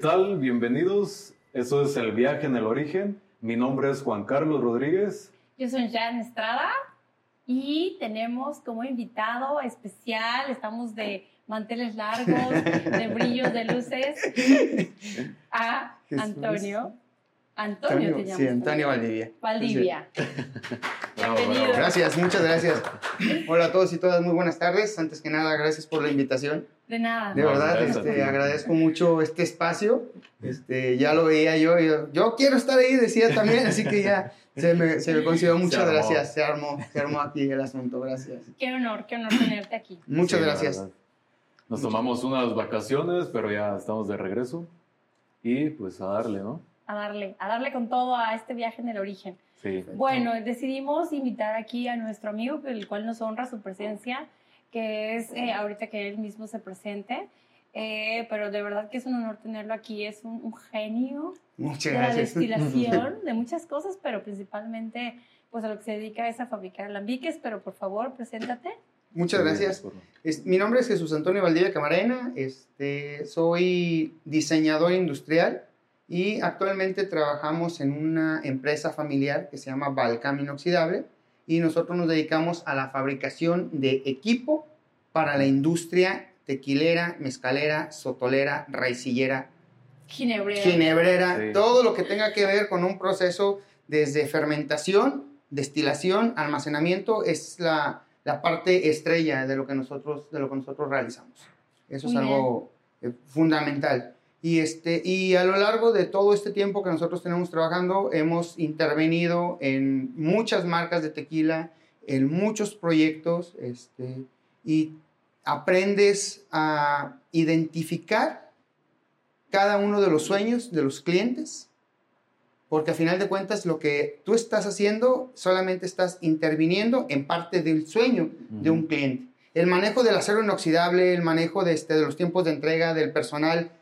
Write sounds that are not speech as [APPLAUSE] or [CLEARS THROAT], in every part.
tal? Bienvenidos. Eso es El Viaje en el Origen. Mi nombre es Juan Carlos Rodríguez. Yo soy Jan Estrada y tenemos como invitado especial, estamos de manteles largos, de brillos de luces, [LAUGHS] a Antonio. Antonio, te llamas. Sí, Antonio Valdivia. Valdivia. Bravo, Bienvenido. bravo. Gracias, muchas gracias. Hola a todos y todas, muy buenas tardes. Antes que nada, gracias por la invitación. De nada. De No, verdad, este, agradezco mucho este espacio. Este, ya lo veía yo, yo, yo quiero estar ahí, decía también, así que ya se me, se me consiguió. Muchas gracias, se armó, se armó aquí el asunto, gracias. Qué honor, qué honor tenerte aquí. Muchas Sí, gracias. Nos tomamos unas vacaciones, pero ya estamos de regreso. Y pues a darle, ¿no? A darle, a darle con todo a este viaje en el origen. Sí. Bueno, decidimos invitar aquí a nuestro amigo, el cual nos honra su presencia, que es eh, ahorita que él mismo se presente. Eh, pero de verdad que es un honor tenerlo aquí. Es un, un genio Muchas de la gracias. destilación, [LAUGHS] de muchas cosas, pero principalmente pues a lo que se dedica es a fabricar alambiques. Pero por favor, preséntate. Muchas gracias. Es- mi nombre es Jesús Antonio Valdivia Camarena, este, soy diseñador industrial y actualmente trabajamos en una empresa familiar que se llama Balcam Inoxidable y nosotros nos dedicamos a la fabricación de equipo para la industria tequilera, mezcalera, sotolera, raicillera, Ginebrea. ginebrera, Sí. todo lo que tenga que ver con un proceso desde fermentación, destilación, almacenamiento, es la, la parte estrella de lo que nosotros, de lo que nosotros realizamos. Eso es Muy algo eh, fundamental. Y, este, y a lo largo de todo este tiempo que nosotros tenemos trabajando, hemos intervenido en muchas marcas de tequila, en muchos proyectos, este, y aprendes a identificar cada uno de los sueños de los clientes, porque a final de cuentas lo que tú estás haciendo solamente estás interviniendo en parte del sueño de un cliente. El manejo del acero inoxidable, el manejo de, este, de los tiempos de entrega, del personal,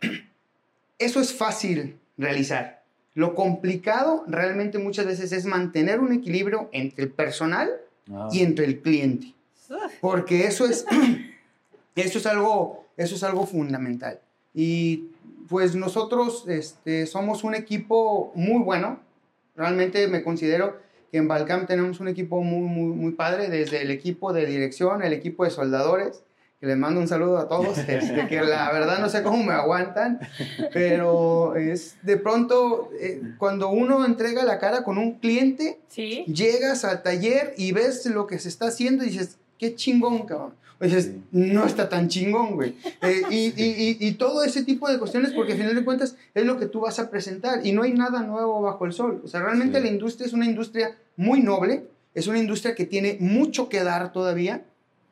[CLEARS THROAT] eso es fácil realizar. Lo complicado realmente muchas veces es mantener un equilibrio entre el personal Ah, y entre el cliente. Porque eso es, [CLEARS THROAT] eso es, algo, eso es algo fundamental. Y pues nosotros este, somos un equipo muy bueno. Realmente me considero que en Balcam tenemos un equipo muy, muy, muy padre, desde el equipo de dirección, el equipo de soldadores, que les mando un saludo a todos, este, que la verdad no sé cómo me aguantan, pero es de pronto eh, cuando uno entrega la cara con un cliente, Sí. llegas al taller y ves lo que se está haciendo y dices, qué chingón, cabrón. O dices, Sí. no está tan chingón, güey. Eh, y, y- y- y todo ese tipo de cuestiones, porque al final de cuentas es lo que tú vas a presentar y no hay nada nuevo bajo el sol. O sea, realmente Sí. la industria es una industria muy noble, es una industria que tiene mucho que dar todavía,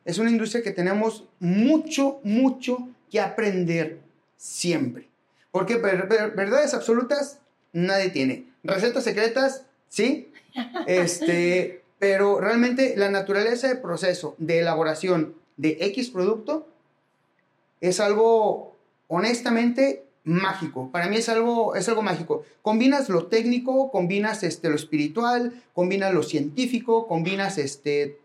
es una industria que tenemos mucho, mucho que aprender siempre. Porque ver- ver- verdades absolutas nadie tiene. Recetas secretas, sí. [LAUGHS] Este, pero realmente la naturaleza del proceso de elaboración de X producto es algo honestamente mágico. Para mí es algo, es algo mágico. Combinas lo técnico, combinas este, lo espiritual, combinas lo científico, combinas este,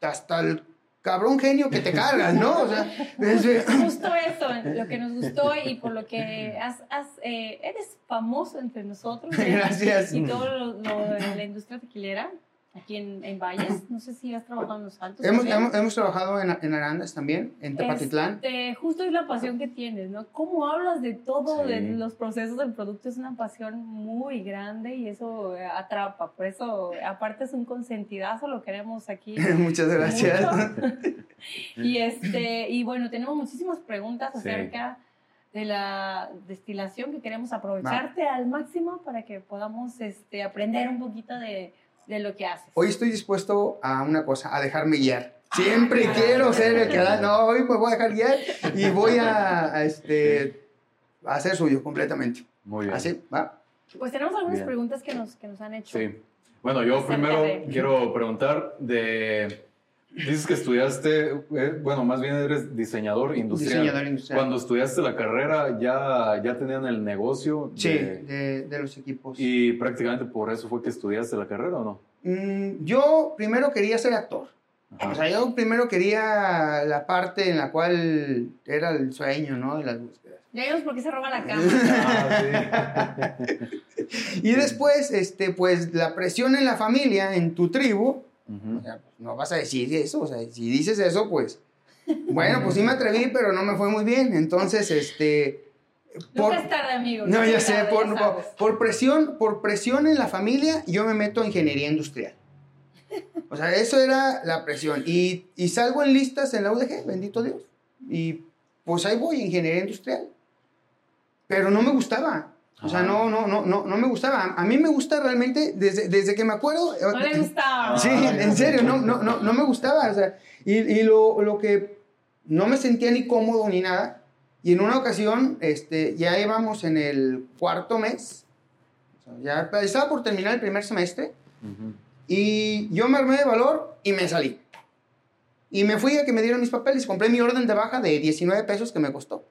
hasta el cabrón genio que te cargas, ¿no? O sea, Justo eso, lo que nos gustó y por lo que has, has, eh, eres famoso entre nosotros. [LAUGHS] Gracias. Y todo lo, lo de la industria tequilera aquí en, en Valles. No sé si has trabajado en Los Altos. hemos, hemos, hemos trabajado en, en Arandas también, en Tepatitlán. Este, justo es la pasión que tienes, ¿no? Cómo hablas de todo, Sí. de los procesos del producto, es una pasión muy grande y eso eh, atrapa. Por eso, aparte es un consentidazo, lo queremos aquí. [LAUGHS] Muchas gracias. [LAUGHS] y, este, y bueno, tenemos muchísimas preguntas Sí. acerca de la destilación que queremos aprovecharte al máximo para que podamos este, aprender un poquito de, de lo que haces. Hoy estoy dispuesto a una cosa, a dejarme guiar. Siempre Ah, quiero ser el que da, no, hoy me voy a dejar guiar y voy a, a, este, a hacer suyo completamente. Muy bien. Así, ¿va? Pues tenemos algunas Bien. preguntas que nos, que nos han hecho. Sí. Bueno, yo primero quiero preguntar de... Dices que estudiaste, eh, bueno, más bien eres diseñador industrial. Diseñador industrial. Cuando estudiaste la carrera, ¿ya, ya tenían el negocio? Sí, de- de, de los equipos. y prácticamente por eso fue que estudiaste la carrera, ¿o no? Mm, yo primero quería ser actor. Ajá. O sea, yo primero quería la parte en la cual era el sueño, ¿no? De las búsquedas. Ya vimos por qué se roba la [LAUGHS] Ah, cama. Y después, este, pues la presión en la familia, en tu tribu, Ujú. o sea, pues, no vas a decir eso, o sea, si dices eso, pues, [LAUGHS] bueno, pues sí me atreví, pero no me fue muy bien. Entonces, este, Nunca es tarde, amigo. no, ya sé, por, por, por presión, por presión en la familia, yo me meto a ingeniería industrial. O sea, eso era la presión. Y, y salgo en listas en la UDG, bendito Dios. Y pues ahí voy, ingeniería industrial. Pero no me gustaba. O sea, no, no, no, no, no me gustaba. A mí me gusta realmente, desde, desde que me acuerdo. No le gustaba. Sí, en serio, no, no, no, no me gustaba. O sea, y, y lo, lo que no me sentía ni cómodo ni nada. Y en una ocasión, este, ya íbamos en el cuarto mes. O sea, ya estaba por terminar el primer semestre. Y yo me armé de valor y me salí. Y me fui a que me dieran mis papeles. Compré mi orden de baja de 19 pesos que me costó.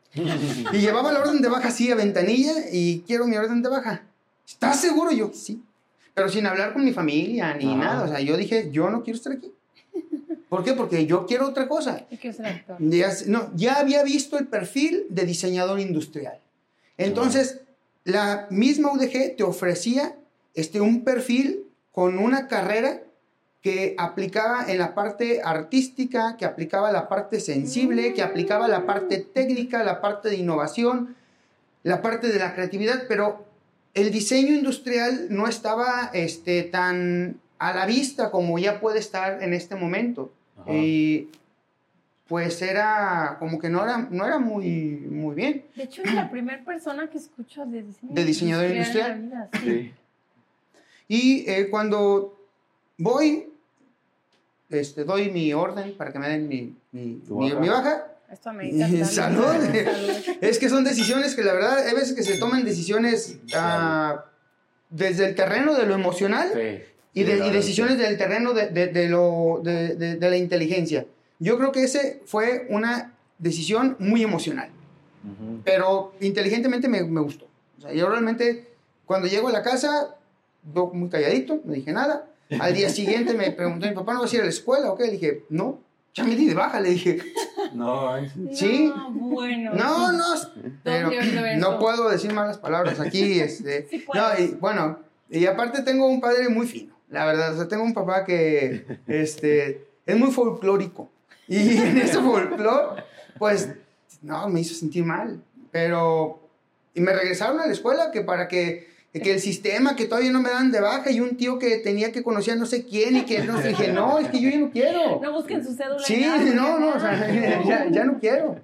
Y llevaba la orden de baja así a ventanilla y quiero mi orden de baja. ¿Estás seguro? Yo, sí. Pero sin hablar con mi familia ni Ajá. nada. O sea, yo dije, yo no quiero estar aquí. ¿Por qué? Porque yo quiero otra cosa. Yo quiero ser actor. Ya, no, ya había visto el perfil de diseñador industrial. Entonces, la misma UDG te ofrecía este, un perfil con una carrera que aplicaba en la parte artística, que aplicaba la parte sensible, que aplicaba la parte técnica, la parte de innovación, la parte de la creatividad, pero el diseño industrial no estaba este, tan a la vista como ya puede estar en este momento. Ajá. Y pues era como que no era, no era muy, muy bien. De hecho, es la primera persona que escucho de diseño De diseñador en la vida, sí. Sí. Y eh, cuando voy, este, doy mi orden para que me den mi, mi, baja. mi baja. Esto [LAUGHS] [LAUGHS] Salud. Es que son decisiones que la verdad, hay veces que se toman decisiones ah, desde el terreno de lo emocional Sí. y, de- decisiones del terreno de, de- de lo, de, de- de la inteligencia. Yo creo que ese fue una decisión muy emocional, pero inteligentemente me, me gustó. O sea, yo realmente, cuando llego a la casa, muy calladito, no dije nada. Al día siguiente me preguntó mi papá, ¿no vas a ir a la escuela o qué? Le dije, no, ya me di de baja, le dije. No, Sí. No, bueno. No, no, pero no puedo decir malas palabras aquí. Este, [LAUGHS] Sí no, y bueno, y aparte tengo un padre muy fino, la verdad. O sea, tengo un papá que este, es muy folclórico. Y [LAUGHS] en ese folclore, pues, no, me hizo sentir mal. Pero, y me regresaron a la escuela que para que, que el sistema, que todavía no me dan de baja, y un tío que tenía que conocer a no sé quién, y que no dije, no, es que yo ya no quiero. No busquen su cédula. Sí, no, no, o sea, [LAUGHS] ya, ya no quiero.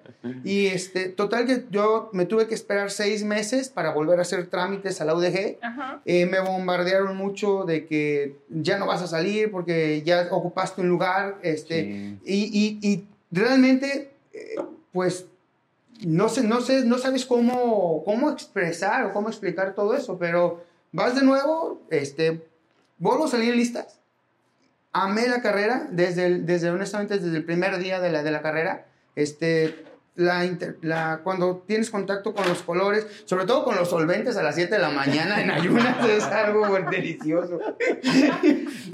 Y este, total que yo me tuve que esperar seis meses para volver a hacer trámites a la UDG. Ajá. Eh, me bombardearon mucho de que ya no vas a salir porque ya ocupaste un lugar. Este, sí. y, y- y realmente, eh, pues, no, sé, no, sé, no sabes cómo, cómo expresar o cómo explicar todo eso, pero vas de nuevo, este, vuelvo a salir listas. Amé la carrera, desde, el- desde honestamente, desde el primer día de la, de la carrera. Este, la, inter- la- cuando tienes contacto con los colores, sobre todo con los solventes a las 7 de la mañana en ayunas, [LAUGHS] es algo delicioso. Y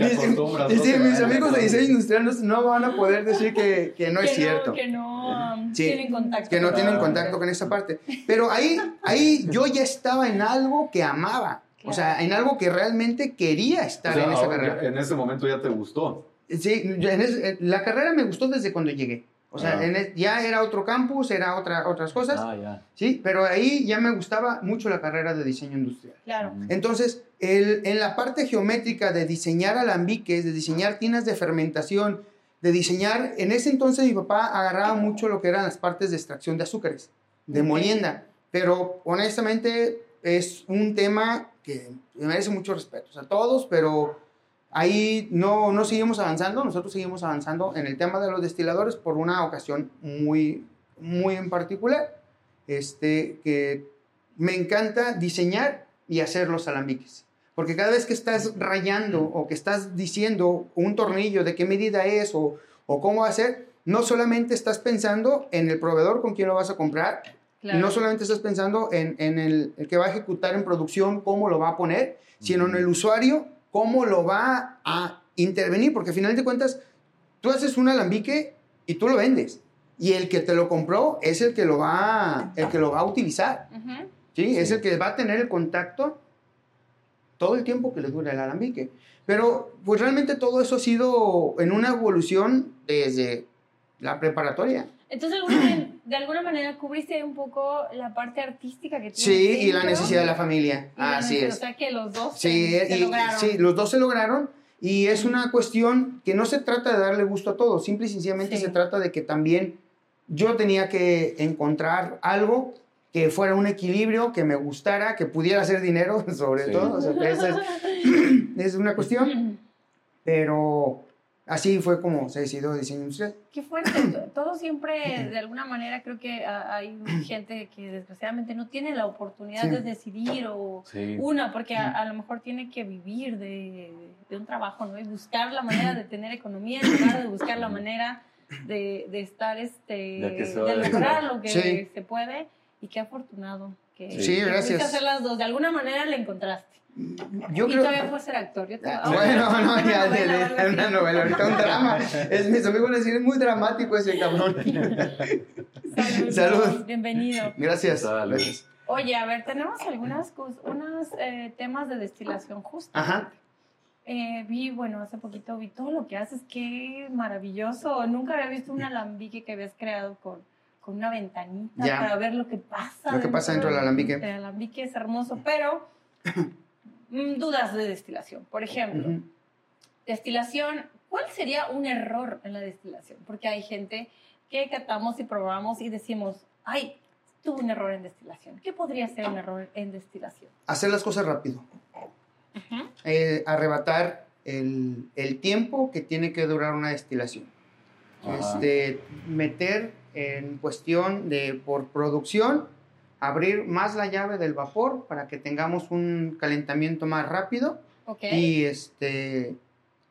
Te mis amigos de diseño industrial no, van a poder decir que, que no es cierto. Que no um, Sí. tienen contacto. que no con tienen contacto con esa parte. Pero ahí, ahí yo ya estaba en algo que amaba. O sea, en algo que realmente quería O estar sea, en esa carrera. en ese momento ya te gustó. Sí, yo en es- en- la carrera me gustó desde cuando llegué. O sea, Ah. en es- ya era otro campus, era otra, otras cosas. Ah, ya. Sí, pero ahí ya me gustaba mucho la carrera de diseño industrial. Claro. Entonces, el- en la parte geométrica de diseñar alambiques, de diseñar tinas de fermentación, de diseñar, en ese entonces mi papá agarraba mucho lo que eran las partes de extracción de azúcares, de Ok. molienda, pero honestamente es un tema que merece mucho respeto, o sea, todos, pero ahí no, no seguimos avanzando, nosotros seguimos avanzando en el tema de los destiladores por una ocasión muy, muy en particular, este, que me encanta diseñar y hacer los alambiques. Porque cada vez que estás rayando o que estás diciendo un tornillo de qué medida es o, o cómo va a ser, no solamente estás pensando en el proveedor con quien lo vas a comprar, claro. no solamente estás pensando en, en el, el que va a ejecutar en producción, cómo lo va a poner, sino en el usuario, cómo lo va a intervenir, porque al final de cuentas, tú haces un alambique y tú lo vendes. y el que te lo compró es el que lo va, el que lo va a utilizar. Ujú. ¿sí? Es el que va a tener el contacto todo el tiempo que le dura el alambique. Pero pues realmente todo eso ha sido en una evolución desde la preparatoria. Entonces, de alguna, manera cubriste un poco la parte artística que tiene. Sí, y la dentro. necesidad de la familia. Y Así es. O sea que los dos Sí, se, se y- lograron. sí, los dos se lograron. Y es una cuestión que no se trata de darle gusto a todos, simple y sencillamente Sí. se trata de que también yo tenía que encontrar algo que fuera un equilibrio, que me gustara, que pudiera hacer dinero, [LAUGHS] sobre Sí. todo. O sea, que esa es, [LAUGHS] es una cuestión, pero así fue como se decidió diseño industrial. Qué fuerte. Todo siempre, de alguna manera, creo que ah, hay gente que desgraciadamente no tiene la oportunidad Sí. de decidir o Sí. una, porque a, a lo mejor tiene que vivir de, de un trabajo, ¿no? Y buscar la manera de tener economía en lugar de buscar la manera de, de estar, este, De lograr lo que Sí. se puede. Y qué afortunado que, Sí, que gracias. hacer las dos. De alguna manera le encontraste. Yo y creo todavía fue ser actor. Yo te- Ah, ah, Bueno, no, una ya, así. una novela, ahorita un drama. Es, mis amigos van a decir, es muy dramático ese cabrón. [LAUGHS] Salud. [LAUGHS] Salud. Bienvenido. Gracias. Salud. Gracias. Oye, a ver, tenemos algunas unos eh, temas de destilación justo. Ajá. Eh, vi, bueno, hace poquito vi todo lo que haces, qué maravilloso. Nunca había visto un alambique que habías creado con, con una ventanita Ya. para ver lo que pasa. Lo que pasa dentro del alambique. El alambique es hermoso, pero [LAUGHS] dudas de destilación. Por ejemplo, destilación, ¿cuál sería un error en la destilación? Porque hay gente que catamos y probamos y decimos, ay, tuve un error en destilación. ¿Qué podría ser un error en destilación? Hacer las cosas rápido. Eh, arrebatar el, el tiempo que tiene que durar una destilación. Este, meter en cuestión de por producción, abrir más la llave del vapor para que tengamos un calentamiento más rápido y, este,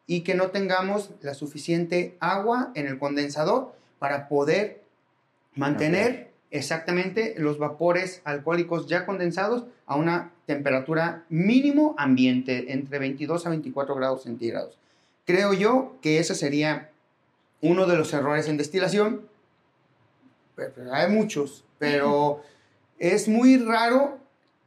y que no tengamos la suficiente agua en el condensador para poder mantener exactamente los vapores alcohólicos ya condensados a una temperatura mínimo ambiente entre 22 a 24 grados centígrados. Creo yo que ese sería uno de los errores en destilación. Hay muchos, pero [LAUGHS] es muy raro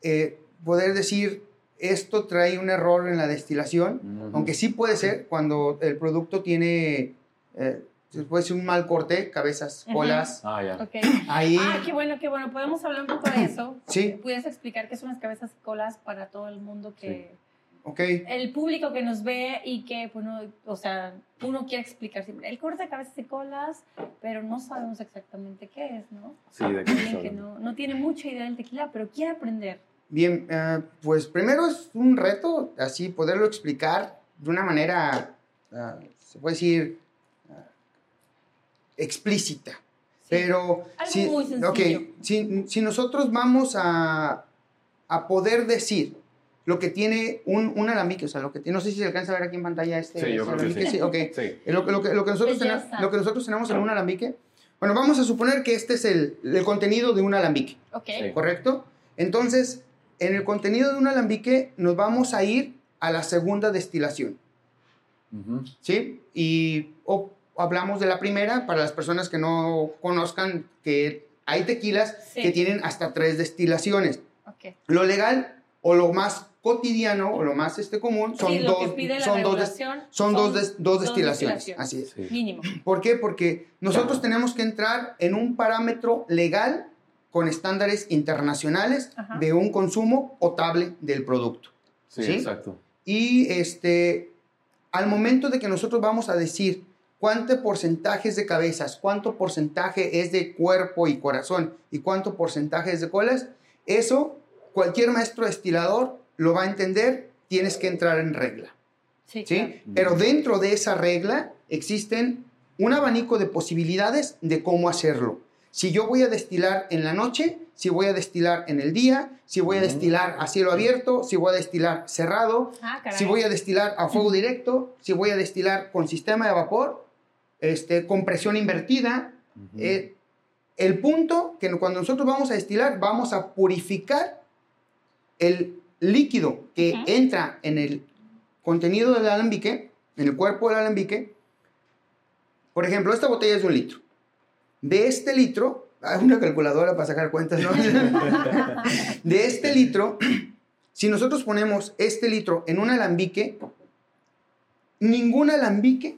eh, poder decir esto trae un error en la destilación, aunque sí puede ser cuando el producto tiene, eh, puede ser un mal corte, cabezas, colas, Ah, ya. Ahí, Ah, qué bueno, qué bueno. Podemos hablar un poco de [COUGHS] eso. Sí. ¿Puedes explicar qué son las cabezas y colas para todo el mundo que... El público que nos ve y que, bueno, o sea, uno quiere explicar siempre el corte de cabezas y colas, pero no sabemos exactamente qué es, ¿no? Sí, de qué que no, no tiene mucha idea del tequila, pero quiere aprender. bien, eh, pues primero es un reto, así poderlo explicar de una manera, ah, se puede decir, ah, explícita. Sí. Pero Algo si, muy sencillo. ok, si, si nosotros vamos a, a poder decir lo que tiene un, un alambique, o sea, lo que tiene, no sé si se alcanza a ver aquí en pantalla este, Sí, yo creo que alambique, sí. ok. Sí. Eh, Lo, que- lo que, lo, que nosotros tenemos, lo que nosotros tenemos en un alambique, bueno, vamos a suponer que este es el, el contenido de un alambique, Ok. Sí. ¿correcto? Entonces, en el contenido de un alambique nos vamos a ir a la segunda destilación. ¿sí? Y o- hablamos de la primera para las personas que no conozcan que hay tequilas Sí. que tienen hasta tres destilaciones. Ok. Lo legal o lo más cotidiano o lo más este común son sí, dos son dos des- son dos, des- dos destilaciones. Así es. Sí. Mínimo. [CLEARS THROAT] ¿Por qué? Porque nosotros tenemos que entrar en un parámetro legal con estándares internacionales Ajá. de un consumo potable del producto. Sí, ¿Sí? exacto. Y este, al momento de que nosotros vamos a decir cuánto porcentaje es de cabezas, cuánto porcentaje es de cuerpo y corazón y cuánto porcentaje es de colas, eso cualquier maestro destilador lo va a entender, tienes que entrar en regla. Sí, ¿sí? claro. Pero dentro de esa regla existen un abanico de posibilidades de cómo hacerlo. Si yo voy a destilar en la noche, si voy a destilar en el día, si voy a destilar a cielo abierto, si voy a destilar cerrado, Ah, si voy a destilar a fuego [LAUGHS] directo, si voy a destilar con sistema de vapor, este, con presión invertida. Eh, el punto que cuando nosotros vamos a destilar, vamos a purificar el líquido que entra en el contenido del alambique, en el cuerpo del alambique. Por ejemplo, esta botella es de un litro. de este litro, hay una calculadora para sacar cuentas, ¿no? [LAUGHS] de este litro, [CLEARS THROAT] si nosotros ponemos este litro en un alambique, ningún alambique,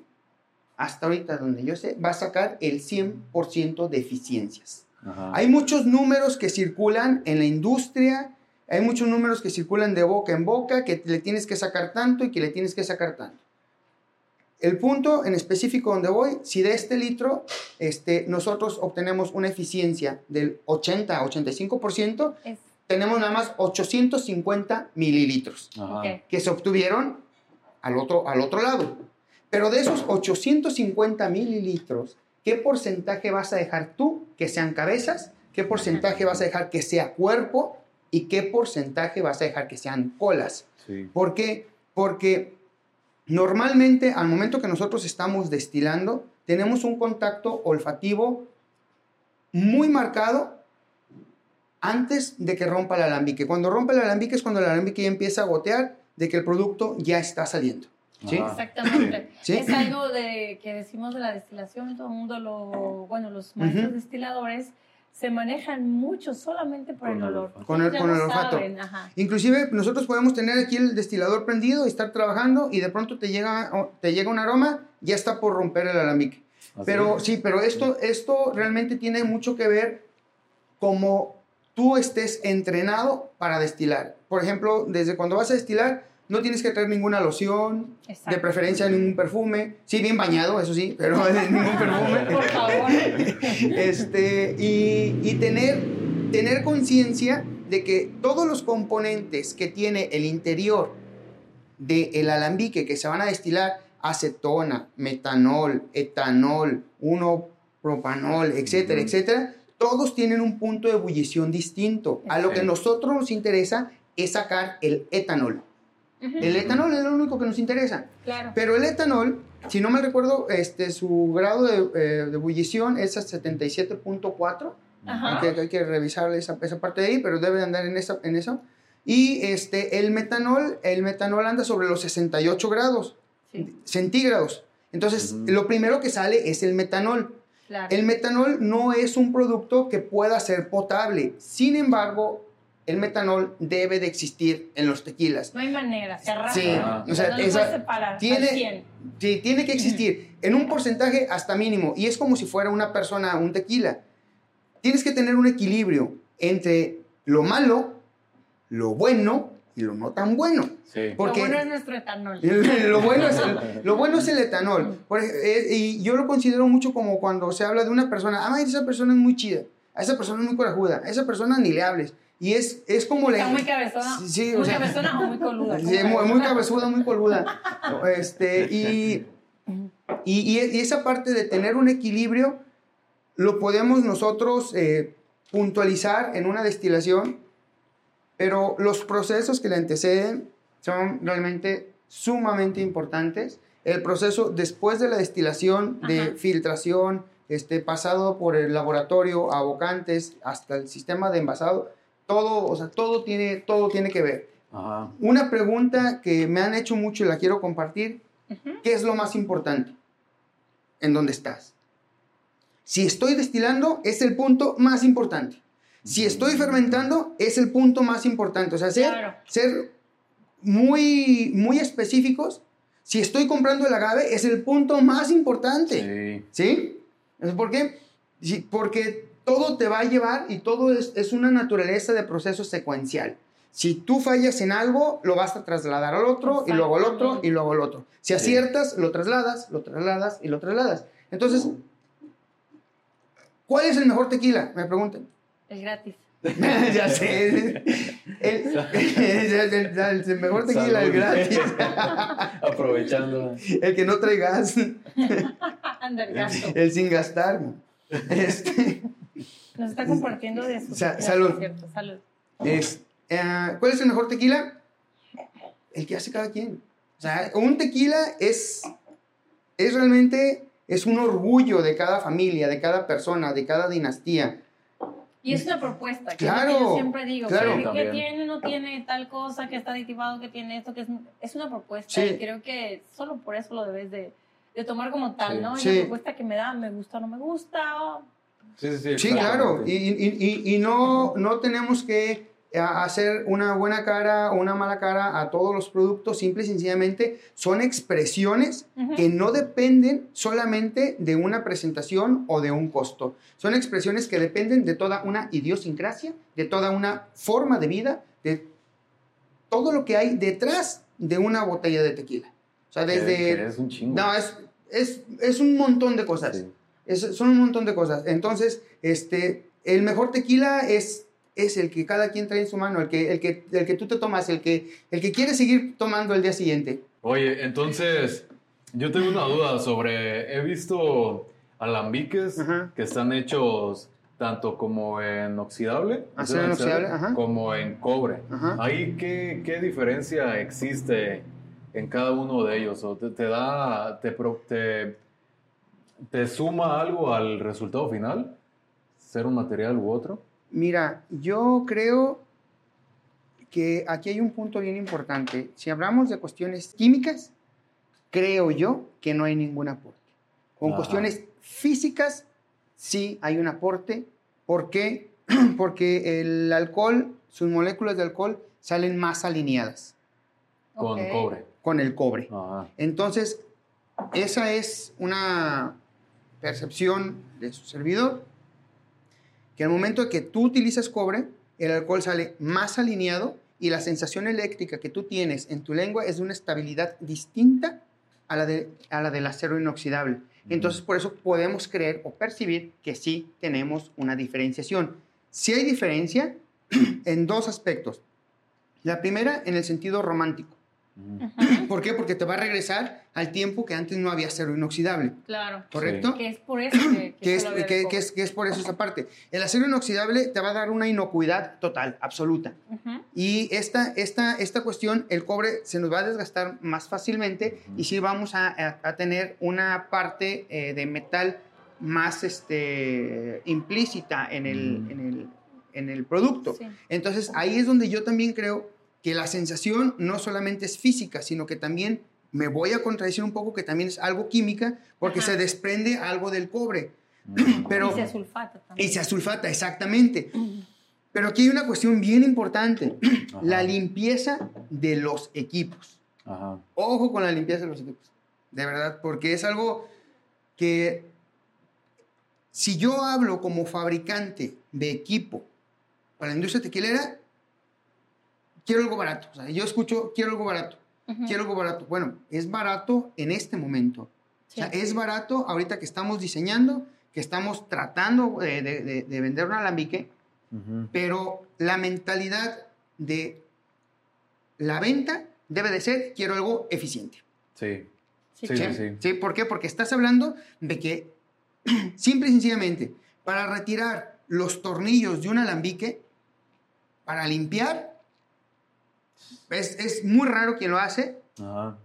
hasta ahorita donde yo sé, va a sacar el 100% de eficiencias. Ajá. Hay muchos números que circulan en la industria, hay muchos números que circulan de boca en boca, que le tienes que sacar tanto y que le tienes que sacar tanto. El punto en específico donde voy, si de este litro este, nosotros obtenemos una eficiencia del 80 a 85%, Es, tenemos nada más 850 mililitros que se obtuvieron al otro, al otro lado. Pero de esos 850 mililitros, ¿qué porcentaje vas a dejar tú que sean cabezas? ¿Qué porcentaje vas a dejar que sea cuerpo? ¿Y qué porcentaje vas a dejar que sean colas? Sí. ¿Por qué? Porque normalmente al momento que nosotros estamos destilando, tenemos un contacto olfativo muy marcado antes de que rompa el alambique. Cuando rompe el alambique es cuando el alambique ya empieza a gotear de que el producto ya está saliendo. ¿sí? Ajá. Exactamente. [CLEARS THROAT] Sí. Es algo de, que decimos de la destilación, todo el mundo lo, bueno, los maestros destiladores se manejan mucho solamente por Con el olor. olfato. Con el- con el olfato. saben. Inclusive nosotros podemos tener aquí el destilador prendido y estar trabajando y de pronto te llega, te llega un aroma, ya está por romper el alambique. Así. Pero sí, pero esto, esto realmente tiene mucho que ver como tú estés entrenado para destilar. Por ejemplo, desde cuando vas a destilar, no tienes que traer ninguna loción, Exacto. de preferencia ningún perfume. Sí, bien bañado, eso sí, pero [LAUGHS] ningún perfume. Este, y, y tener, tener conciencia de que todos los componentes que tiene el interior del alambique que se van a destilar, acetona, metanol, etanol, 1-propanol, etcétera, etcétera, todos tienen un punto de ebullición distinto. A lo que Sí. nosotros nos interesa es sacar el etanol. El etanol es lo único que nos interesa. Claro. Pero el etanol, si no me recuerdo, este, su grado de, eh, de ebullición es a 77.4. Ajá. Hay que, hay que revisar esa, esa parte de ahí, pero debe de andar en, esa, en eso. Y este, el metanol, el metanol anda sobre los 68 grados Sí, centígrados. Entonces, lo primero que sale es el metanol. claro. El metanol no es un producto que pueda ser potable. Sin embargo, el metanol debe de existir en los tequilas. No hay manera, cerrado. Sí, Ah. o sea, no lo esa- puedes separar. tiene- al 100. Sí, tiene que existir en un porcentaje hasta mínimo y es como si fuera una persona, un tequila. Tienes que tener un equilibrio entre lo malo, lo bueno y lo no tan bueno. Sí. Porque Lo bueno es nuestro etanol. [LAUGHS] lo, bueno es el, [LAUGHS] lo bueno es el etanol. Por eh, y yo lo considero mucho como cuando se habla de una persona, ah, esa persona es muy chida, a esa persona es muy corajuda, a esa persona ni le hables. Y es, es como Está la... muy cabezona. Sí, sí, o muy sea- cabezona o muy coluda. Sí, muy, muy cabezuda, muy coluda. Este, y, y, y- esa parte de tener un equilibrio lo podemos nosotros eh, puntualizar en una destilación, pero los procesos que le anteceden son realmente sumamente importantes. El proceso después de la destilación, de Ajá. filtración, este, pasado por el laboratorio, abocantes, hasta el sistema de envasado, todo, o sea, todo tiene, todo tiene que ver. Ajá. Una pregunta que me han hecho mucho y la quiero compartir. ¿Qué es lo más importante? ¿En dónde estás? Si estoy destilando, es el punto más importante. Si estoy fermentando, es el punto más importante. O sea, ser, Claro. ser muy, muy específicos. Si estoy comprando el agave, es el punto más importante. Sí. ¿Sí? ¿Por qué? Sí, porque todo te va a llevar y todo es, es una naturaleza de proceso secuencial. Si tú fallas en algo, lo vas a trasladar al otro y luego al otro y luego al otro. Si Sí. aciertas, lo trasladas, lo trasladas y lo trasladas. Entonces, ¿cuál es el mejor tequila? Me preguntan. Es gratis. [LAUGHS] ya sé. El, el- [LAUGHS] el- el mejor tequila, el Salud. gratis. [LAUGHS] Aprovechando. el que no trae gas. Anda el gasto. El sin gastar. Este. Nos está compartiendo de su. Sa- salud. cierto, salud. Es, eh, ¿Cuál es el mejor tequila? El que hace cada quien. O sea, un tequila es, es realmente, es un orgullo de cada familia, de cada persona, de cada dinastía. Y es una propuesta, que Claro, es lo que yo siempre digo. claro. que- que, tiene, no tiene tal cosa, que está aditivado, que tiene esto, que es, es una propuesta. Sí. Y creo que solo por eso lo debes de, de tomar como tal, Sí. ¿no? Y Sí. la propuesta que me da, me gusta o no me gusta. o- Sí, sí, sí. Sí, claro. Y, y- y- y no, no tenemos que eh, hacer una buena cara o una mala cara a todos los productos. Simple y sencillamente son expresiones que no dependen solamente de una presentación o de un costo. Son expresiones que dependen de toda una idiosincrasia, de toda una forma de vida, de todo lo que hay detrás de una botella de tequila. O sea, desde... que es un chingo. No, es, es, es un montón de cosas. Sí. Es- son un montón de cosas. Entonces, este, el mejor tequila es, es el que cada quien trae en su mano, el que, el que, el que tú te tomas, el que, el que quieres seguir tomando el día siguiente. Oye, entonces, yo tengo una duda sobre, he visto alambiques Ajá. que están hechos tanto como en oxidable, Acero inoxidable, ajá. como en cobre. Ajá. Ahí, ¿qué, qué diferencia existe en cada uno de ellos? ¿O te, te da, te, te suma algo al resultado final? ¿Ser un material u otro? Mira, yo creo que aquí hay un punto bien importante. Si hablamos de cuestiones químicas, creo yo que no hay ningún aporte. Con Ajá. cuestiones físicas, sí hay un aporte. ¿Por qué? [CLEARS THROAT] Porque el alcohol, sus moléculas de alcohol salen más alineadas Con Ok. cobre. con el cobre. Ajá. Entonces, esa es una percepción de su servidor, que al momento de que tú utilizas cobre, el alcohol sale más alineado y la sensación eléctrica que tú tienes en tu lengua es de una estabilidad distinta a la, de, a la del acero inoxidable. Entonces, por eso podemos creer o percibir que sí tenemos una diferenciación. Sí hay diferencia [CLEARS THROAT] en dos aspectos. La primera, en el sentido romántico. ¿Por qué? Porque te va a regresar al tiempo que antes no había acero inoxidable, Claro. ¿correcto? Que es por eso que, Que es, que- es, que es por eso esa parte. El acero inoxidable te va a dar una inocuidad total, absoluta. Y esta, esta, esta cuestión, el cobre se nos va a desgastar más fácilmente y sí vamos a, a- a tener una parte eh, de metal más este, implícita en el, en el, en el producto. Sí. Entonces ahí es donde yo también creo que la sensación no solamente es física, sino que también me voy a contradecir un poco que también es algo química porque Ajá. se desprende algo del cobre. Mm. [CLEARS THROAT] Pero, y se sulfata también. y se asulfata, exactamente. Pero aquí hay una cuestión bien importante, [CLEARS THROAT] Ajá. la limpieza de los equipos. Ajá. Ojo con la limpieza de los equipos, de verdad, porque es algo que si yo hablo como fabricante de equipo para la industria tequilera, quiero algo barato. O sea, yo escucho, quiero algo barato, quiero algo barato. Bueno, es barato en este momento. Sí. O sea, es barato ahorita que estamos diseñando, que estamos tratando de, de- de- de vender un alambique, pero la mentalidad de la venta debe de ser, quiero algo eficiente. Sí. Sí, Sí, sí, sí. ¿Sí? ¿Por qué? Porque estás hablando de que, [CLEARS THROAT] simple y sencillamente, para retirar los tornillos de un alambique, para limpiar, es, es muy raro quien lo hace. Ajá.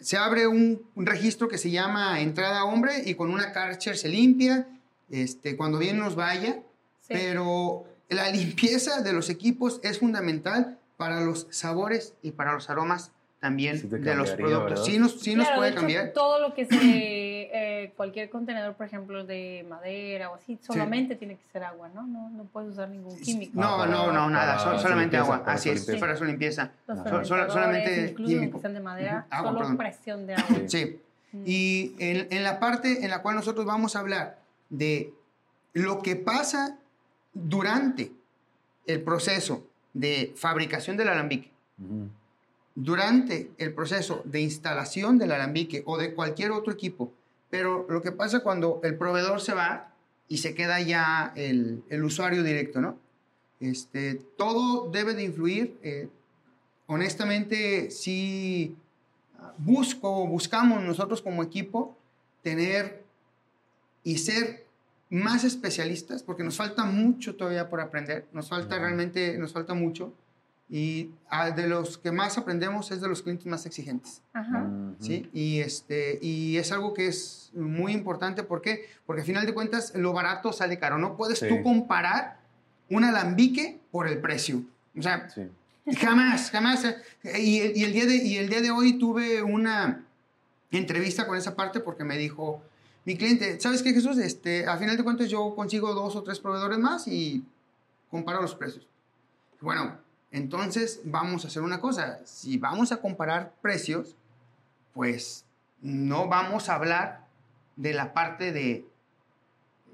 Se abre un, un registro que se llama entrada hombre y con una Karcher se limpia, este, cuando bien nos vaya, Sí. pero la [LAUGHS] limpieza de los equipos es fundamental para los sabores y para los aromas también Sí de los productos. ¿verdad? Sí nos, sí nos Claro, puede de hecho, cambiar. Todo lo que se, [CLEARS THROAT] eh, cualquier contenedor, por ejemplo, de madera o así, solamente tiene que ser agua, ¿no? No, no puedes usar ningún químico. No, Ah, para- no, no, nada, solamente limpieza, agua. Así es, para su limpieza. Los. Sol- solamente incluso químico. que sean de madera, agua, solo perdón. presión de agua. Sí. Mm. Y en, en la parte en la cual nosotros vamos a hablar de lo que pasa durante el proceso de fabricación del alambique, Ujú. Durante el proceso de instalación del alambique o de cualquier otro equipo. Pero lo que pasa cuando el proveedor se va y se queda ya el, el usuario directo, ¿no? Este, todo debe de influir. eh, honestamente, sí busco, buscamos nosotros como equipo tener y ser más especialistas, porque nos falta mucho todavía por aprender, nos falta realmente, nos falta mucho. Y ah, de los que más aprendemos es de los clientes más exigentes. Ajá. ¿sí? Y, este, y es algo que es muy importante. ¿Por qué? Porque al final de cuentas lo barato sale caro. No puedes Sí. tú comparar un alambique por el precio. O sea, Sí. jamás, jamás. Y, el- y el día de, y el día de hoy tuve una entrevista con esa parte porque me dijo, Mi cliente, ¿sabes qué, Jesús? Este, a final de cuentas yo consigo dos o tres proveedores más y comparo los precios. Bueno, entonces vamos a hacer una cosa. Si vamos a comparar precios, pues no vamos a hablar de la parte de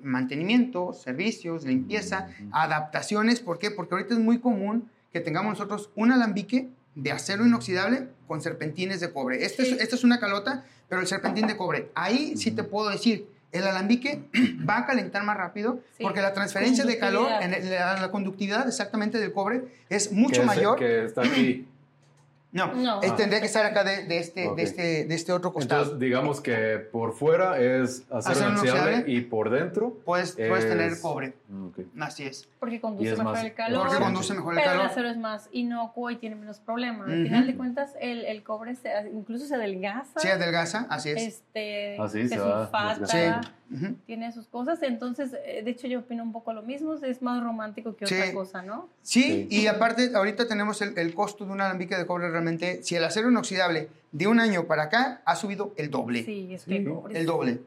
mantenimiento, servicios, limpieza, adaptaciones. ¿Por qué? Porque ahorita es muy común que tengamos nosotros un alambique de acero inoxidable con serpentines de cobre. Esta es, esta es una calota, pero el serpentín de cobre. Ahí sí te puedo decir, el alambique [CLEARS THROAT] va a calentar más rápido Sí. porque la transferencia de calor, en el- la, la conductividad exactamente del cobre es mucho que es- mayor. que está aquí. [CLEARS THROAT] No, No. eh, tendría que estar acá de, de este, Ok. de, este, de este otro costado. Entonces, digamos que por fuera es acero Acero inoxidable inoxidable. y por dentro puedes, puedes tener es- cobre. Mm, ok. Así es. Porque conduce mejor más- el calor. Porque conduce mejor el Pero el calor. acero es más inocuo y tiene menos problemas. Al Ujú. final de cuentas, el, el cobre se, incluso se adelgaza. Sí, adelgaza, así es. Este, Ah, sí, se se va sulfata, tiene sus cosas. Entonces, eh, de hecho, yo opino un poco lo mismo. Es más romántico que Sí. otra cosa, ¿no? Sí, Sí. y aparte ahorita tenemos el, el costo de un alambique de cobre realmente, si el acero inoxidable de un año para acá ha subido el doble, Sí, es Sí, que el doble.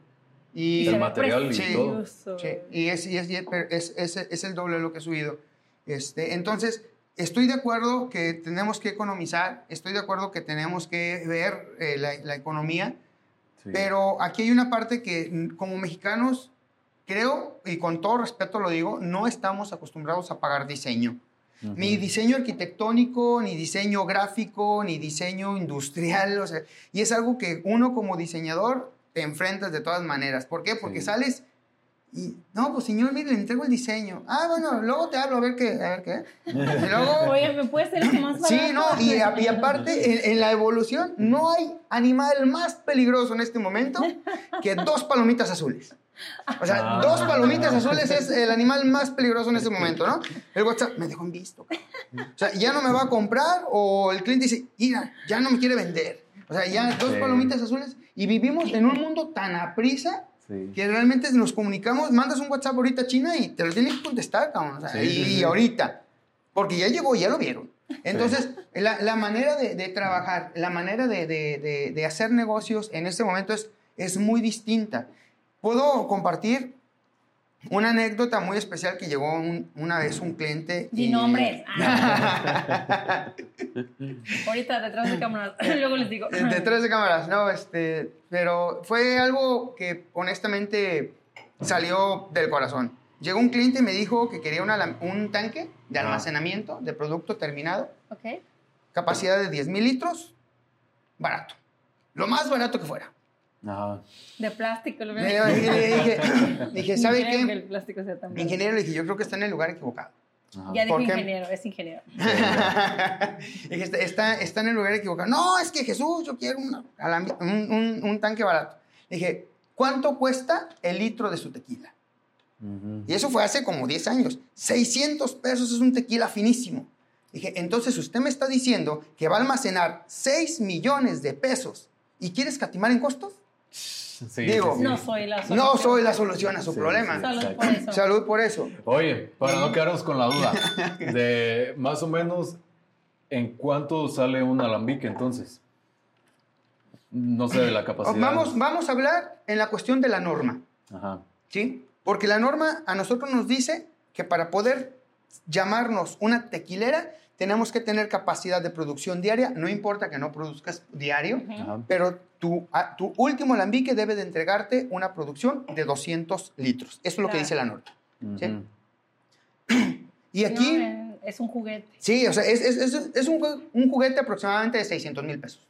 Y Y, El material y todo. sí, y es, y es, y es, es- es- el doble de lo que ha subido. Este, entonces, estoy de acuerdo que tenemos que economizar, estoy de acuerdo que tenemos que ver eh, la, la economía, Sí. Pero aquí hay una parte que mm, como mexicanos, creo, y con todo respeto lo digo, no estamos acostumbrados a pagar diseño. Ni diseño arquitectónico, ni diseño gráfico, ni diseño industrial. O sea, y es algo que uno como diseñador te enfrentas de todas maneras. ¿Por qué? Porque Sí. sales y, no, pues señor, mire, le entrego el diseño. Ah, bueno, luego te hablo a ver qué. A ver qué. Y [LAUGHS] luego, Oye, ¿me puede ser más barato? Sí, no, y, a- y aparte, en, en la evolución, no hay animal más peligroso en este momento que dos palomitas azules. O sea, Ah. dos palomitas azules es el animal más peligroso en este momento, ¿no? El WhatsApp me dejó en visto. O sea, ya no me va a comprar o el cliente dice, mira, ya no me quiere vender. O sea, ya dos Sí. palomitas azules y vivimos en un mundo tan aprisa Sí. que realmente nos comunicamos, mandas un WhatsApp ahorita a China y te lo tienen que contestar, cabrón. O sea, Sí, y, sí, ahorita. Porque ya llegó, ya lo vieron. Entonces, la, la manera de, de trabajar, la manera de, de- de- de hacer negocios en este momento es, es muy distinta. Puedo compartir una anécdota muy especial que llegó un- una vez un cliente. Y- nombres. [LAUGHS] Ah. Ahorita detrás de cámaras. [LAUGHS] Luego les digo. Detrás de cámaras, no, este, pero fue algo que honestamente salió del corazón. Llegó un cliente y me dijo que quería una un tanque de almacenamiento de producto terminado, Ok. capacidad de 10 mil litros, barato. Lo más barato que fuera. Ajá. De plástico. Lo Le le dije, dije, ¿sabe que qué? el plástico sea tan Ingeniero, le dije, yo creo que está en el lugar equivocado. Ajá. Ya dijo ingeniero, es ingeniero. [LAUGHS] Dije, está, está, está en el lugar equivocado. No, es que Jesús, yo quiero una- un, un- un tanque barato. Dije, ¿cuánto cuesta el litro de su tequila? Y eso fue hace como 10 años. 600 pesos es un tequila finísimo. Dije, entonces usted me está diciendo que va a almacenar 6 millones de pesos y quiere escatimar en costos? Sí, Digo, sí, sí. No soy la solución. No soy la solución a su Sí, problema. sí. Salud por Exacto. eso. Salud por eso. Oye, para no quedarnos con la duda, [LAUGHS] de más o menos, ¿en cuánto sale un alambique entonces? No sé, de la capacidad. Vamos, vamos a hablar en la cuestión de la norma. Ajá. ¿sí? Porque la norma a nosotros nos dice que para poder llamarnos una tequilera tenemos que tener capacidad de producción diaria, no importa que no produzcas diario, pero tu, a- tu último alambique debe de entregarte una producción de 200 litros. Eso es lo que dice la norma. [CLEARS THROAT] Y aquí, No, eh, es un juguete. sí, o sea, es, es- es- es un, un juguete aproximadamente de 600 mil pesos.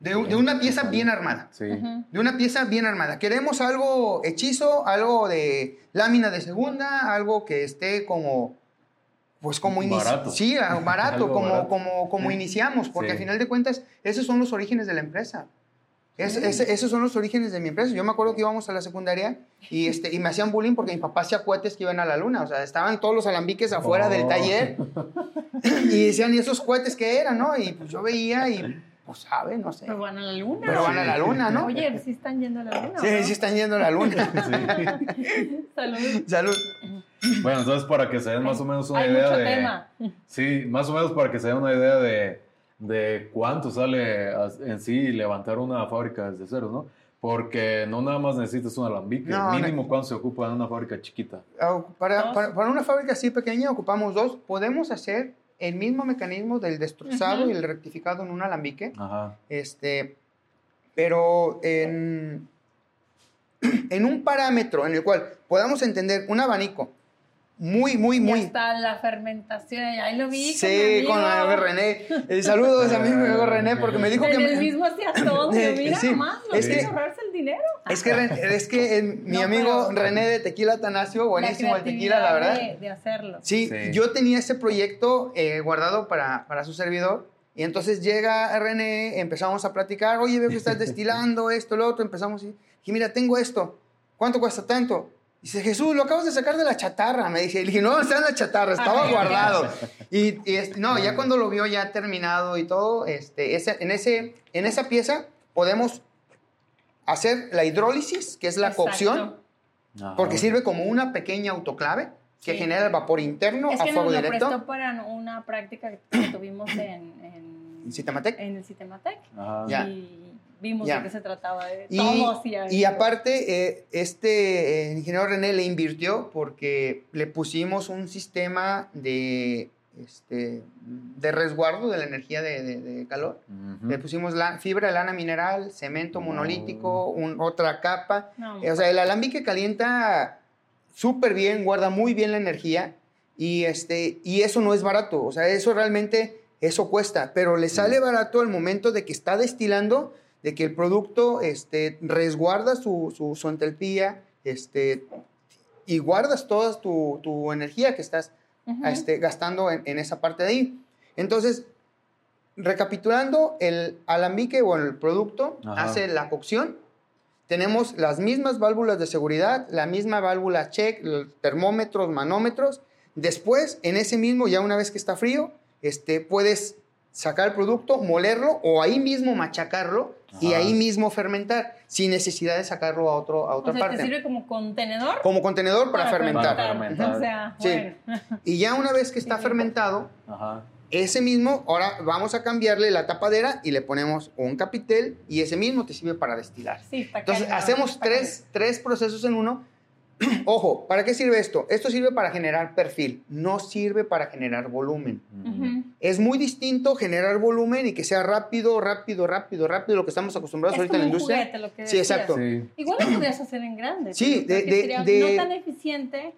De, un- de una pieza bien armada. Sí. De una pieza bien armada. Queremos algo hechizo, algo de lámina de segunda, algo que esté como, pues como inici- Barato. Sí, [LAUGHS] barato, como, barato. como, como iniciamos, porque Sí. al final de cuentas, esos son los orígenes de la empresa. Es- esos son los orígenes de mi empresa. Yo me acuerdo que íbamos a la secundaria y, este, y me hacían bullying porque mi papá hacía cohetes que iban a la luna. O sea, estaban todos los alambiques afuera del Oh. taller [LAUGHS] y decían, ¿y esos cohetes qué eran? ¿no? Y pues yo veía y, pues, sabe, no sé. Pero van a la luna. Pero van a la luna, ¿no? Oye, sí están yendo a la luna. Sí, ¿no? sí están yendo a la luna. [LAUGHS] Salud. Salud. Bueno, entonces para que se den más o menos una Hay idea mucho de... tema. Sí, más o menos para que se den una idea de, de cuánto sale en sí levantar una fábrica desde cero, ¿no? Porque no nada más necesitas un alambique. No, Mínimo cuánto se ocupa en una fábrica chiquita. Ah, Para, para, para una fábrica así pequeña ocupamos dos. Podemos hacer el mismo mecanismo del destrozado Ujú. y el rectificado en un alambique. Ajá. Este, pero en, [CLEARS THROAT] en un parámetro en el cual podamos entender un abanico muy, muy, Ya muy... está la fermentación, ahí lo vi. Sí, con mi la amigo. René. Eh, saludos a mi amigo René porque me dijo que... El me- mismo hacía todo, [LAUGHS] Eh, mira sí, es que que- ahorrarse el dinero. Es que, es que eh, [LAUGHS] mi No, amigo pero- René de Tequila Tanasio, buenísimo el tequila, la verdad. De, de hacerlo. Sí, Sí. yo tenía ese proyecto eh, guardado para, para su servidor. Y entonces llega René, empezamos a platicar, oye, veo que estás [LAUGHS] destilando esto, lo otro, empezamos y dije, mira, tengo esto, ¿cuánto cuesta tanto? Dice, Jesús, lo acabas de sacar de la chatarra, me dice. Y le dije, no, está en la chatarra, estaba Ay, guardado. Y, y este, no, ya cuando lo vio ya terminado y todo, este, ese, en, ese, en esa pieza podemos hacer la hidrólisis, que es la Exacto. cocción, Ajá. porque sirve como una pequeña autoclave que Sí. genera el vapor interno Es a que fuego nos lo directo. prestó para una práctica que tuvimos en, en, Citamatec. en el Cinematec. Ajá. Ya. Y vimos Ya. de qué se trataba. De Y, y, y aparte, eh, este eh, ingeniero René le invirtió porque le pusimos un sistema de, este, de resguardo de la energía de, de- de calor. Ujú. Le pusimos la, fibra de lana mineral, cemento monolítico, un- otra capa. No, Eh, O sea, el alambique calienta súper bien, guarda muy bien la energía y, este, y eso no es barato. O sea, eso realmente, eso cuesta, pero le sale barato el momento de que está destilando, de que el producto este, resguarda su, su, su entalpía este, y guardas toda tu, tu energía que estás este, gastando en, en esa parte de ahí. Entonces, recapitulando, el alambique o el producto Ajá. hace la cocción. Tenemos las mismas válvulas de seguridad, la misma válvula check, termómetros, manómetros. Después, en ese mismo, ya una vez que está frío, este, puedes sacar el producto, molerlo o ahí mismo machacarlo y ahí mismo fermentar, sin necesidad de sacarlo a, otro, a otra o sea, parte. te sirve como contenedor Como contenedor para, fermentar. Para fermentar. O sea, Sí. bueno. Y ya una vez que [LAUGHS] está Sí. fermentado, Ajá. ese mismo, ahora vamos a cambiarle la tapadera y le ponemos un capitel y ese mismo te sirve para destilar. Sí, está Entonces, hacemos tres, tres procesos en uno. [CLEARS THROAT] Ojo, ¿para qué sirve esto? Esto sirve para generar perfil, no sirve para generar volumen. Es muy distinto generar volumen y que sea rápido, rápido, rápido, rápido, lo que estamos acostumbrados Es ahorita en la un industria. juguete, lo que Sí, exacto. Sí. Igual lo podrías hacer en grande. Sí, de- de- sería de- no tan eficiente,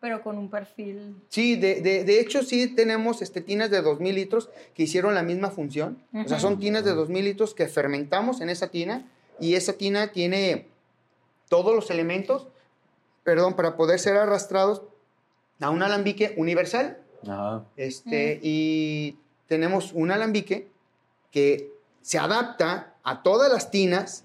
pero con un perfil. Sí, de, de- de hecho sí tenemos este, tinas de 2.000 litros que hicieron la misma función. O sea, son tinas de 2.000 litros que fermentamos en esa tina y esa tina tiene todos los elementos, perdón, para poder ser arrastrados a un alambique universal. Ajá. Este, Y tenemos un alambique que se adapta a todas las tinas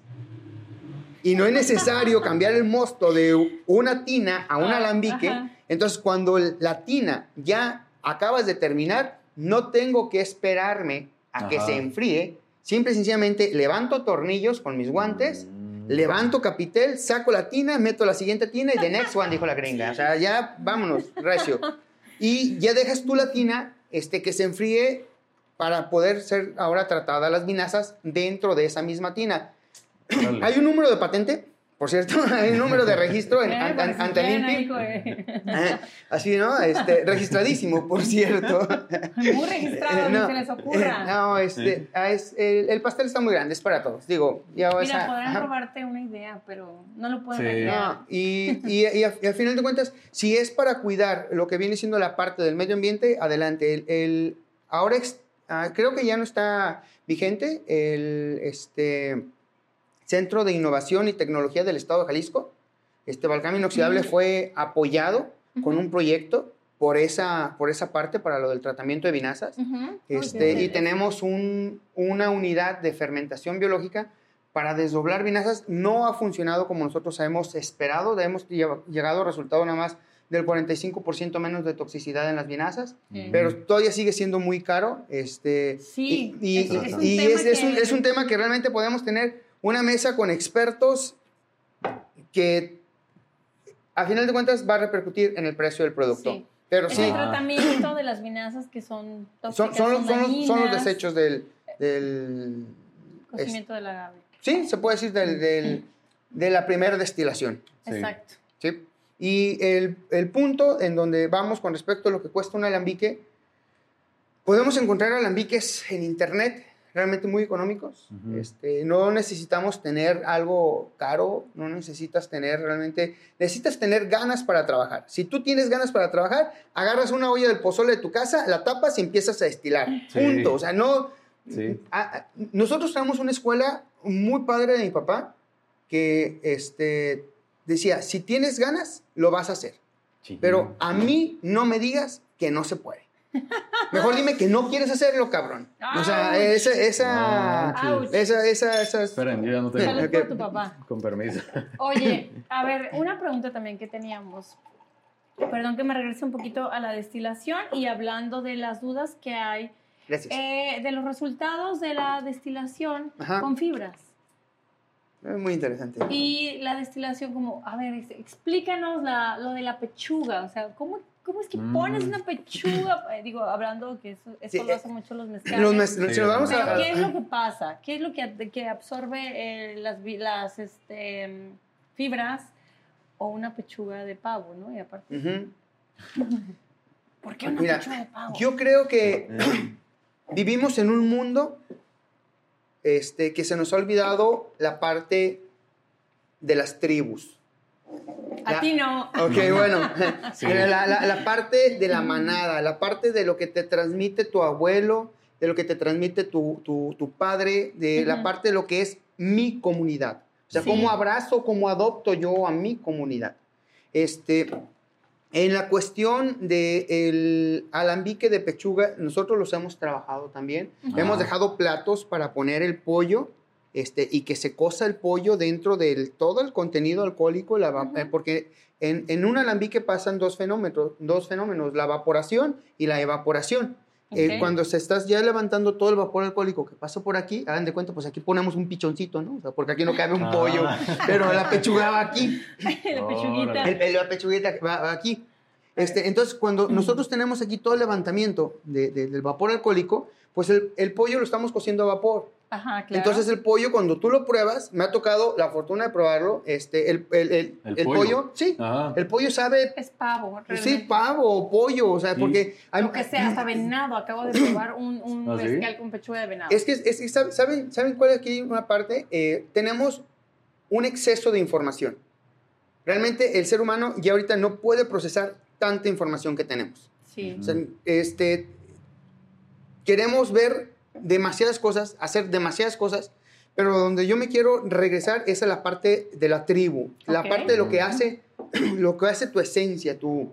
y no es necesario cambiar el mosto de una tina a un Ah, alambique. ajá. Entonces, cuando la tina ya acabas de terminar, no tengo que esperarme a que se enfríe. Simple y sencillamente levanto tornillos con mis guantes, Mm. Levanto capitel, saco la tina, meto la siguiente tina y the next one, dijo la gringa. O sea, ya vámonos, recio. Y ya dejas tú la tina este, que se enfríe para poder ser ahora tratada las vinazas dentro de esa misma tina. Hay un número de patente, por cierto, [LAUGHS] hay un número de registro en, Eh, ante, por si ante el INPI. eh. Así, ¿no? Este, registradísimo, por cierto. [LAUGHS] Muy registrado, Eh, ni se les ocurra. eh, no, este, ah, es- el, el pastel está muy grande, es para todos. Digo, ya Mira, a- podrán ajá. robarte una idea, pero no lo pueden Sí. No, y, y, y a- y al final de cuentas, si es para cuidar lo que viene siendo la parte del medio ambiente, adelante. El, el- ahora ex- ah, creo que ya no está vigente el este, Centro de Innovación y Tecnología del Estado de Jalisco. Este Balcán Inoxidable fue apoyado con un proyecto por esa, por esa parte para lo del tratamiento de vinazas. Este, y tenemos un- una unidad de fermentación biológica para desdoblar vinazas. No ha funcionado como nosotros hemos esperado. Hemos lle- llegado a resultado nada más del 45% menos de toxicidad en las vinazas, pero todavía sigue siendo muy caro. Este, Sí, y, y- es- es un y es un tema que realmente podemos tener una mesa con expertos que a final de cuentas va a repercutir en el precio del producto. Sí. Pero Es sí, el tratamiento de las vinazas que son son, tóxicas, son, los, son, los, son los dañinas, desechos del, del, Cocimiento del agave. Sí, se puede decir del- del- de la primera destilación. Sí. Exacto. ¿sí? Y el, el punto en donde vamos con respecto a lo que cuesta un alambique, podemos encontrar alambiques en internet realmente muy económicos. Este, no necesitamos tener algo caro, no necesitas tener realmente, necesitas tener ganas para trabajar. Si tú tienes ganas para trabajar, agarras una olla del pozole de tu casa, la tapas y empiezas a destilar. Sí. Punto. O sea, no... Sí. a- a- nosotros tenemos una escuela muy padre de mi papá que este, decía, si tienes ganas, lo vas a hacer. Sí. Pero a mí no me digas que no se puede. Mejor dime que no quieres hacerlo, cabrón. O sea, Ouch. esa, esa, Ouch. esa, esa, esa- Esperen, yo ya no tengo. Salud por tu papá. Con permiso. Oye, a ver, una pregunta también que teníamos. Perdón que me regrese un poquito a la destilación y hablando de las dudas que hay Gracias. eh, de los resultados de la destilación Ajá. con fibras. Es muy interesante. Y la destilación como, a ver, ex- explícanos la- lo de la pechuga, o sea, ¿cómo, cómo es que Mm. pones una pechuga? Eh, digo, hablando que eso, eso Sí, lo eh, hacen mucho los mezcales. Los mes- si nos vamos Pero, a- ¿qué es lo que pasa? ¿Qué es lo que, que absorbe eh, las, las este, mm, fibras o una pechuga de pavo, ¿no? Y aparte. [LAUGHS] ¿por qué una Mira, pechuga de pavo? Yo creo que [CLEARS THROAT] vivimos en un mundo este, que se nos ha olvidado la parte de las tribus. A ti no. Ok, bueno. [LAUGHS] Sí. La, la- la parte de la manada, la parte de lo que te transmite tu abuelo, de lo que te transmite tu, tu- tu padre, de la parte de lo que es mi comunidad. O sea, Sí. cómo abrazo, cómo adopto yo a mi comunidad. Este, en la cuestión del alambique de pechuga, nosotros los hemos trabajado también. Hemos dejado platos para poner el pollo este, y que se cosa el pollo dentro de todo el contenido alcohólico, la eh, porque en, en un alambique pasan dos fenómenos, dos fenómenos, la evaporación y la evaporación. Eh, cuando se estás ya levantando todo el vapor alcohólico que pasa por aquí, hagan de cuenta, pues aquí ponemos un pichoncito, ¿no? O sea, porque aquí no cabe un Ah. pollo, pero la pechuga va aquí. [LAUGHS] la pechuguita. El, el- la pechuguita va, va aquí. Este, entonces, cuando nosotros tenemos aquí todo el levantamiento de- de- del vapor alcohólico, pues el, el pollo lo estamos cociendo a vapor. Ajá, claro. Entonces, el pollo, cuando tú lo pruebas, me ha tocado la fortuna de probarlo, este, el, el- el- El el pollo. pollo, sí, Ajá. el pollo sabe, es pavo, sí, realmente. pavo o pollo, o sea, Sí. porque... hay- Lo que sea, hasta [CLEARS THROAT] venado. Acabo de probar un, un [CLEARS THROAT] ¿Ah, sí? mezcal con pechuga de venado. Es que, es que ¿saben- ¿saben, ¿saben cuál es aquí una parte? Eh, tenemos un exceso de información. Realmente el ser humano ya ahorita no puede procesar tanta información que tenemos. Sí. O sea, este, queremos ver demasiadas cosas, hacer demasiadas cosas, pero donde yo me quiero regresar es a la parte de la tribu, la parte de lo que hace, [CLEARS THROAT] lo que hace tu esencia, tu,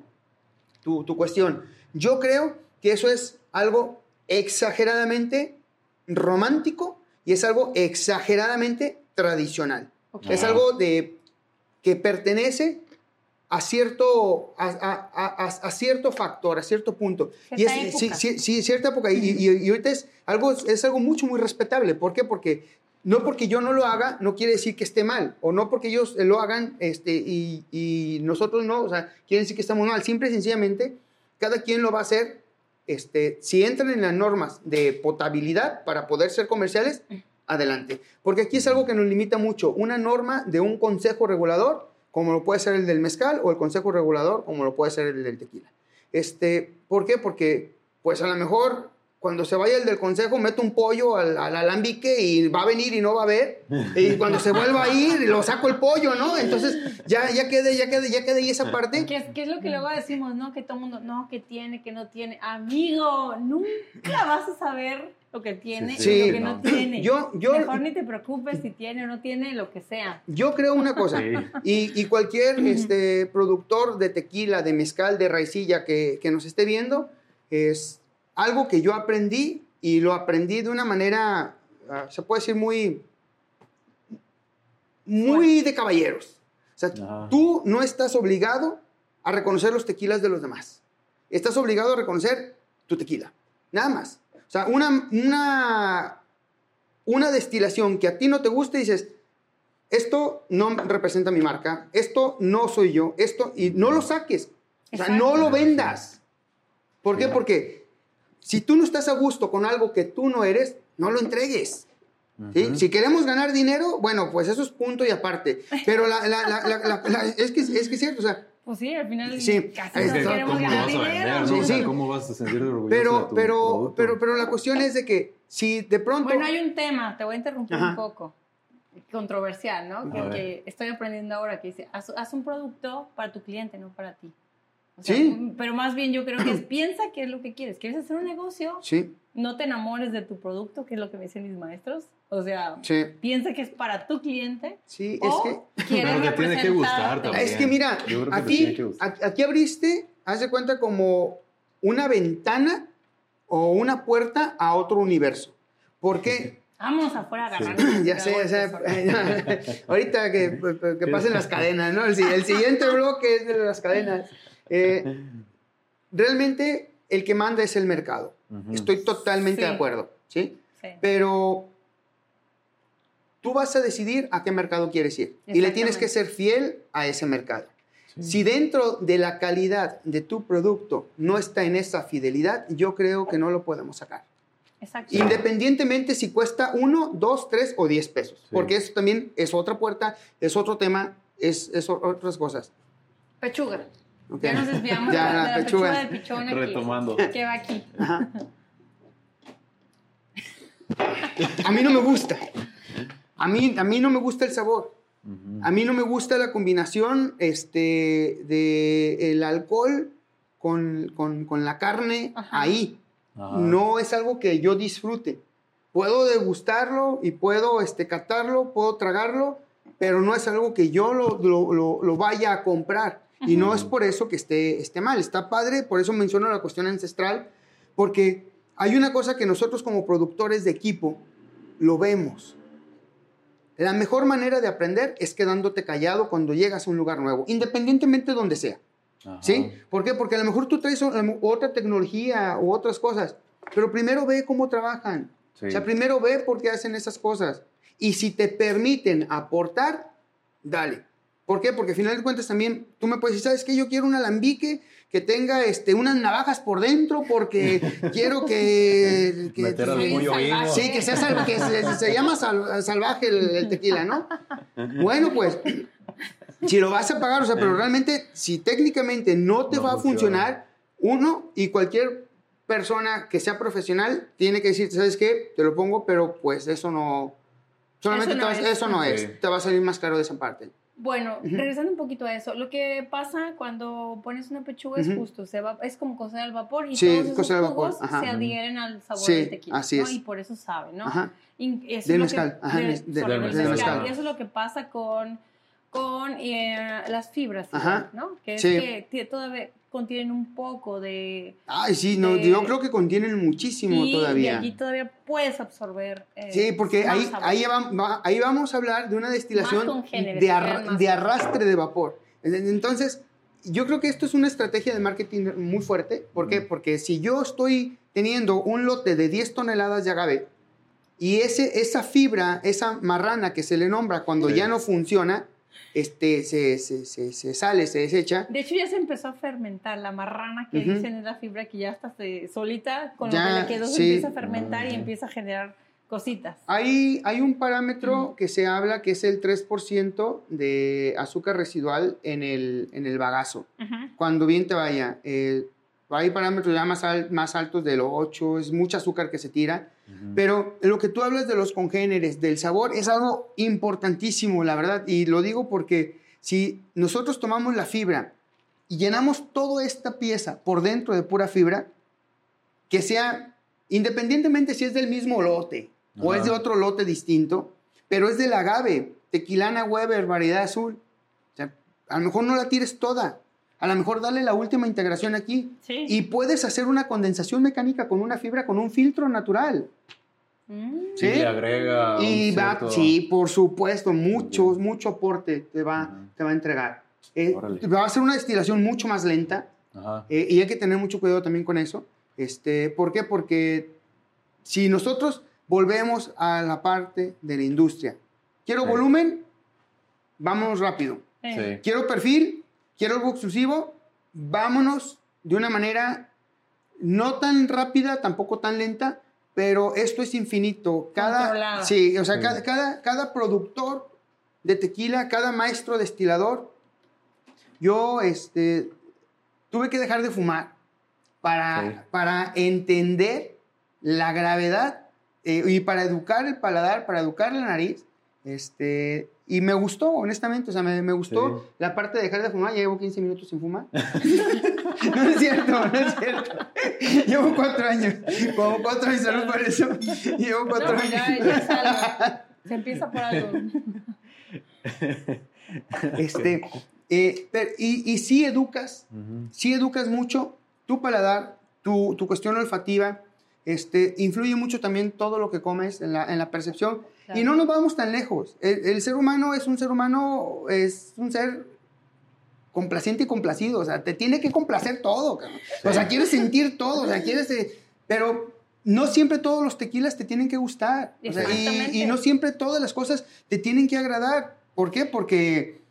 tu, tu cuestión. Yo creo que eso es algo exageradamente romántico y es algo exageradamente tradicional. Es algo de, que pertenece a cierto, a, a- a- a- a cierto factor, a cierto punto. Y es, sí, sí, sí, cierta época. Y, y- y ahorita es algo, es algo mucho, muy respetable. ¿Por qué? Porque no porque yo no lo haga, no quiere decir que esté mal. O no porque ellos lo hagan este, y, y nosotros no. O sea, quiere decir que estamos mal. Simple y sencillamente, cada quien lo va a hacer. Este, si entran en las normas de potabilidad para poder ser comerciales, adelante. Porque aquí es algo que nos limita mucho. Una norma de un consejo regulador, como lo puede ser el del mezcal, o el consejo regulador, como lo puede ser el del tequila. Este, ¿Por qué? Porque, pues a lo mejor, cuando se vaya el del consejo, meto un pollo al, al alambique y va a venir y no va a ver. Y cuando se vuelva a ir, lo saco el pollo, ¿no? Entonces, ya, ya quede, ya quede, ya quede ahí esa parte. ¿Qué es, qué es lo que luego decimos, no? Que todo el mundo, no, que tiene, que no tiene. Amigo, nunca vas a saber lo que tiene Sí, y sí, lo que no, no. tiene. Yo, yo, Mejor ni te preocupes si tiene o no tiene, lo que sea. yo creo una cosa. Sí. Y, y cualquier este, productor de tequila, de mezcal, de raicilla que, que nos esté viendo, es algo que yo aprendí y lo aprendí de una manera, ah, se puede decir, muy, muy de caballeros. O sea, tú no estás obligado a reconocer los tequilas de los demás. Estás obligado a reconocer tu tequila. Nada más. O sea, una, una, una destilación que a ti no te guste, dices, esto no representa mi marca, esto no soy yo, esto, y no lo saques. O sea, no lo vendas. ¿Por qué? Porque si tú no estás a gusto con algo que tú no eres, no lo entregues. Si queremos ganar dinero, bueno, pues eso es punto y aparte. Pero la- la- la- es, que, es que es cierto, o sea, Pues sí, al final Sí, casi es que queremos ¿Cómo lo ganar vas a vender? dinero. no? Sí, O sea, sí. ¿Cómo vas a sentirte orgulloso pero, de tu pero, producto? pero, pero la cuestión es de que si de pronto... Bueno, hay un tema, te voy a interrumpir Ajá. un poco, controversial, ¿no? Que, estoy aprendiendo ahora, que dice, haz, haz un producto para tu cliente, no para ti. O sea, Sí. Pero más bien yo creo que es, [CLEARS THROAT] piensa qué es lo que quieres. ¿Quieres hacer un negocio? Sí, No te enamores de tu producto, que es lo que me dicen mis maestros. O sea, sí, piensa que es para tu cliente. sí, es o que... quieres Pero te tiene que gustar también. Es que mira, Yo creo que aquí, que gustar. aquí abriste, haz de cuenta como una ventana o una puerta a otro universo. ¿Por qué? Vámonos afuera a Sí. ganar. [LAUGHS] Ya sé, ya sé. [LAUGHS] Ahorita que, que pasen las cadenas, ¿no? El, el siguiente [LAUGHS] bloque es de las cadenas. Eh, [LAUGHS] realmente el que manda es el mercado. Ujú. Estoy totalmente Sí. de acuerdo, ¿sí? Sí. Pero tú vas a decidir a qué mercado quieres ir y le tienes que ser fiel a ese mercado. Sí. Si dentro de la calidad de tu producto no está en esa fidelidad, yo creo que no lo podemos sacar. Exacto. Independientemente si cuesta uno, dos, tres o diez pesos. Sí. Porque eso también es otra puerta, es otro tema, es, es otras cosas. Pechuga. Ok. Ya nos desviamos [LAUGHS] Ya, de la, la de la pechuga. pechuga. de pichón aquí. Retomando. Que va aquí. Ajá. [LAUGHS] A mí no me gusta. A mí, a mí no me gusta el sabor. A mí no me gusta la combinación este, de el alcohol con, con- con la carne Ajá. ahí. Ajá. No es algo que yo disfrute. Puedo degustarlo y puedo este, catarlo, puedo tragarlo, pero no es algo que yo lo, lo- lo- lo vaya a comprar. Y no es por eso que esté, esté mal. Está padre, por eso menciono la cuestión ancestral, porque hay una cosa que nosotros como productores de equipo lo vemos. La mejor manera de aprender es quedándote callado cuando llegas a un lugar nuevo, independientemente de donde sea. Ajá. ¿Sí? ¿Por qué? Porque a lo mejor tú traes o- otra tecnología u otras cosas, pero primero ve cómo trabajan. Sí. O sea, primero ve por qué hacen esas cosas. Y si te permiten aportar, dale. ¿Por qué? Porque al final de cuentas también tú me puedes decir, ¿sabes qué? Yo quiero un alambique que tenga este, unas navajas por dentro porque [LAUGHS] quiero que... que Meter al Sí, que sea sal- que se, se llama sal- salvaje el, el tequila, ¿no? Bueno, pues, si lo vas a pagar, o sea, pero realmente, si técnicamente no te No va a funciona. funcionar, uno y cualquier persona que sea profesional tiene que decir, ¿sabes qué? Te lo pongo, pero pues eso no... Solamente Eso te no vas- es. eso no es. Sí. Te va a salir más caro de esa parte. Bueno, regresando un poquito a eso, lo que pasa cuando pones una pechuga es justo, se va, es como cocer al vapor y Sí, todos esos al vapor, jugos ajá. se adhieren al sabor Sí, del tequila, así ¿no? es. Y por eso sabe, ¿no? Ajá. Y eso Del mezcal, que, ajá, de- del el mezcal. mezcal. Y eso es lo que pasa con, con eh, las fibras. ¿no? Que es Sí. que todavía contienen un poco de... Ay, sí, no, de- yo creo que contienen muchísimo y, y todavía. allí todavía puedes absorber... eh, Sí, porque más ahí, sabor. ahí, va- va- ahí vamos a hablar de una destilación de, arra- de arrastre de vapor. Entonces, yo creo que esto es una estrategia de marketing muy fuerte. ¿Por qué? Mm. Porque si yo estoy teniendo un lote de 10 toneladas de agave y ese, esa fibra, esa marrana que se le nombra cuando Sí. ya no funciona, este, se, se- se- se sale, se desecha, De hecho, ya se empezó a fermentar. La marrana que dicen es la fibra que ya hasta se solita, con Ya, lo que le quedó, se sí. empieza a fermentar y Mm. empieza a generar cositas. Hay, hay un parámetro que se habla que es el 3% de azúcar residual en el, en el bagazo. Cuando bien te vaya, eh, hay parámetros ya más, al- más altos de los 8, es mucho azúcar que se tira. Pero lo que tú hablas de los congéneres, del sabor, es algo importantísimo, la verdad. Y lo digo porque si nosotros tomamos la fibra y llenamos toda esta pieza por dentro de pura fibra, que sea, independientemente si es del mismo lote o es de otro lote distinto, pero es del agave, tequilana Weber, variedad azul. O sea, a lo mejor no la tires toda. A lo mejor dale la última integración aquí. Sí. Y puedes hacer una condensación mecánica con una fibra, con un filtro natural. Mm. Sí, ¿sí? le agrega. un Y va, cierto- sí, por supuesto, mucho, mucho aporte te va, te va a entregar. Eh, va a ser una destilación mucho más lenta Ajá. eh, y hay que tener mucho cuidado también con eso. Este, ¿Por qué? Porque si nosotros volvemos a la parte de la industria, quiero Sí. volumen, vamos rápido. Sí. Quiero perfil, quiero algo exclusivo, vámonos de una manera no tan rápida, tampoco tan lenta, pero esto es infinito. Cada, sí, o sea, Sí. Cada, cada, cada productor de tequila, cada maestro destilador, yo este, tuve que dejar de fumar para, Sí. para entender la gravedad eh, y para educar el paladar, para educar la nariz. Este, y me gustó, honestamente, o sea, me, me gustó Sí. la parte de dejar de fumar. Ya llevo 15 minutos sin fumar. [LAUGHS] no es cierto, no es cierto. Llevo cuatro años. Como cuatro años, salud por eso. Llevo cuatro pues ya, años. ya es algo. Se empieza por algo. Este, eh, pero- y, y sí educas, sí educas mucho tu paladar, tu, tu cuestión olfativa, este, influye mucho también todo lo que comes en la, en la percepción. Claro. Y no nos vamos tan lejos. El, el ser humano es un ser humano, es un ser complaciente y complacido. O sea, te tiene que complacer todo. cabrón. O sea, quieres sentir [LAUGHS] todo. O sea, quieres... eh, pero no siempre todos los tequilas te tienen que gustar. O sea, y, y no siempre todas las cosas te tienen que agradar. ¿Por qué? Porque,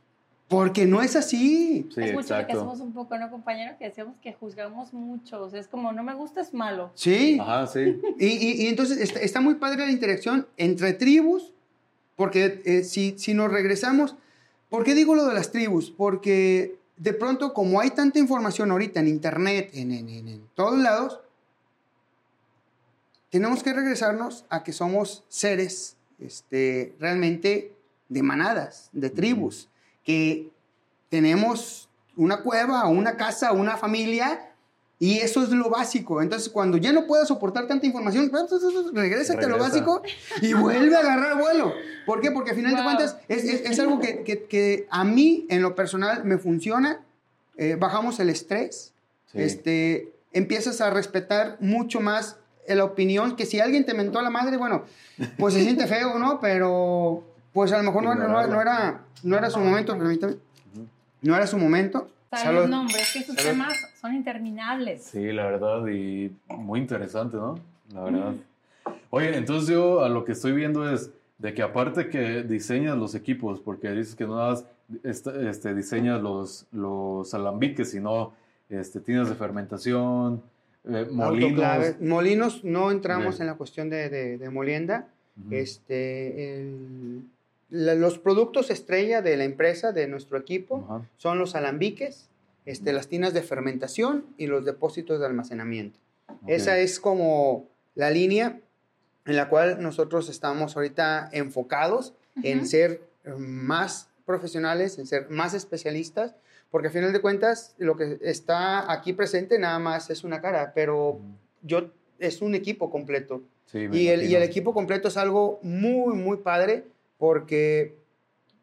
porque no es así. Sí, es mucho lo que hacemos un poco, ¿no, compañero? Que decimos que juzgamos mucho. O sea, es como, no me gusta, es malo. Sí. Ajá, sí. [LAUGHS] Y, y- y entonces está, está muy padre la interacción entre tribus, porque eh, si, si nos regresamos, ¿por qué digo lo de las tribus? Porque de pronto, como hay tanta información ahorita en internet, en, en- en- en todos lados, tenemos que regresarnos a que somos seres este, realmente de manadas, de tribus, que tenemos una cueva, una casa, una familia, y eso es lo básico. Entonces, cuando ya no puedas soportar tanta información, regrésate a lo básico y vuelve a agarrar vuelo. ¿Por qué? Porque al final de Wow. cuentas es, es- es algo que, que- que a mí, en lo personal, me funciona. Eh, bajamos el estrés. Sí. Este, empiezas a respetar mucho más la opinión que si alguien te mentó a la madre, bueno, pues se siente feo, ¿no? Pero pues a lo mejor no, no- no era, no era su momento, permítame. No era su momento. Salud, no, hombre, es que esos Salud. temas son interminables. Sí, la verdad, y muy interesante, ¿no? La verdad. Oye, entonces yo a lo que estoy viendo es de que aparte que diseñas los equipos, porque dices que no nada más este, este, diseñas los, los alambiques, sino este, tinas de fermentación, eh, molinos. Autoclaves. Molinos, no entramos Bien. en la cuestión de, de- de molienda. Este, el- la- los productos estrella de la empresa, de nuestro equipo, Ajá. son los alambiques, este, las tinas de fermentación y los depósitos de almacenamiento. Esa es como la línea en la cual nosotros estamos ahorita enfocados en ser eh, más profesionales, en ser más especialistas, porque a final de cuentas lo que está aquí presente nada más es una cara, pero yo es un equipo completo. Sí, Y el, y imagino. el equipo completo es algo muy, muy padre, porque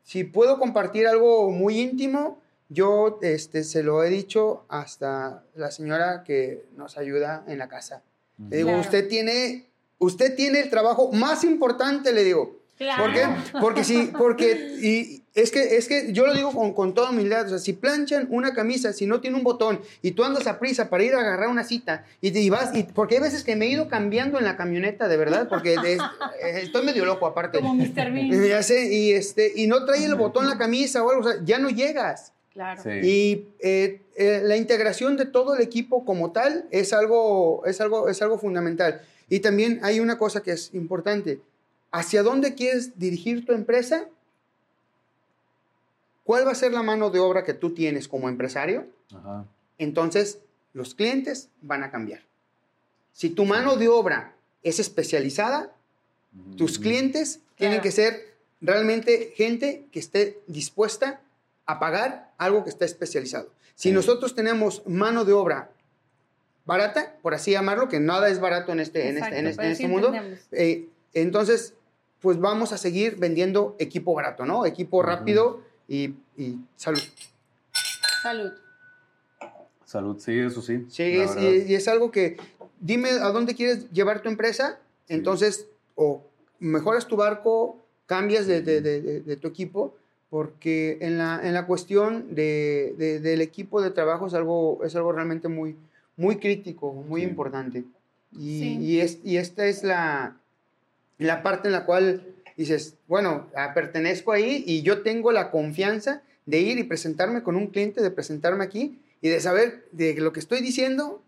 si puedo compartir algo muy íntimo, yo este, se lo he dicho hasta la señora que nos ayuda en la casa. Le digo, Claro. usted tiene, usted tiene el trabajo más importante, le digo. Claro. ¿Por qué? Porque sí, porque y es que es que yo lo digo con, con toda humildad, o sea, si planchan una camisa, si no tiene un botón y tú andas a prisa para ir a agarrar una cita y, te- y vas y porque hay veces que me he ido cambiando en la camioneta, de verdad, porque es- eh, estoy medio loco aparte. Como Mr. Bean. [LAUGHS] Ya sé, y este y no trae el botón la camisa o algo, o sea, ya no llegas. Claro. Sí. Y eh, eh, la integración de todo el equipo como tal es algo, es, algo, es algo fundamental. Y también hay una cosa que es importante. ¿Hacia dónde quieres dirigir tu empresa? ¿Cuál va a ser la mano de obra que tú tienes como empresario? Ajá. Entonces, los clientes van a cambiar. Si tu mano de obra es especializada, tus clientes tienen que ser realmente gente que esté dispuesta a pagar algo que esté especializado. Si Sí. nosotros tenemos mano de obra barata, por así llamarlo, que nada es barato en este, en este, en este, sí este mundo, eh, entonces, pues vamos a seguir vendiendo equipo barato, ¿no? Equipo rápido y, y salud. Salud. Salud, sí, eso sí. Sí, es- y, y es algo que, dime a dónde quieres llevar tu empresa, Sí. entonces o mejoras tu barco, cambias de, de- de- de- de tu equipo, porque en la, en la cuestión de, de- del equipo de trabajo es algo, es algo realmente muy, muy crítico, muy Sí. importante. Y, Sí. y, es, y esta es la, la parte en la cual dices, bueno, ah, pertenezco ahí y yo tengo la confianza de ir y presentarme con un cliente, de presentarme aquí y de saber de lo que estoy diciendo,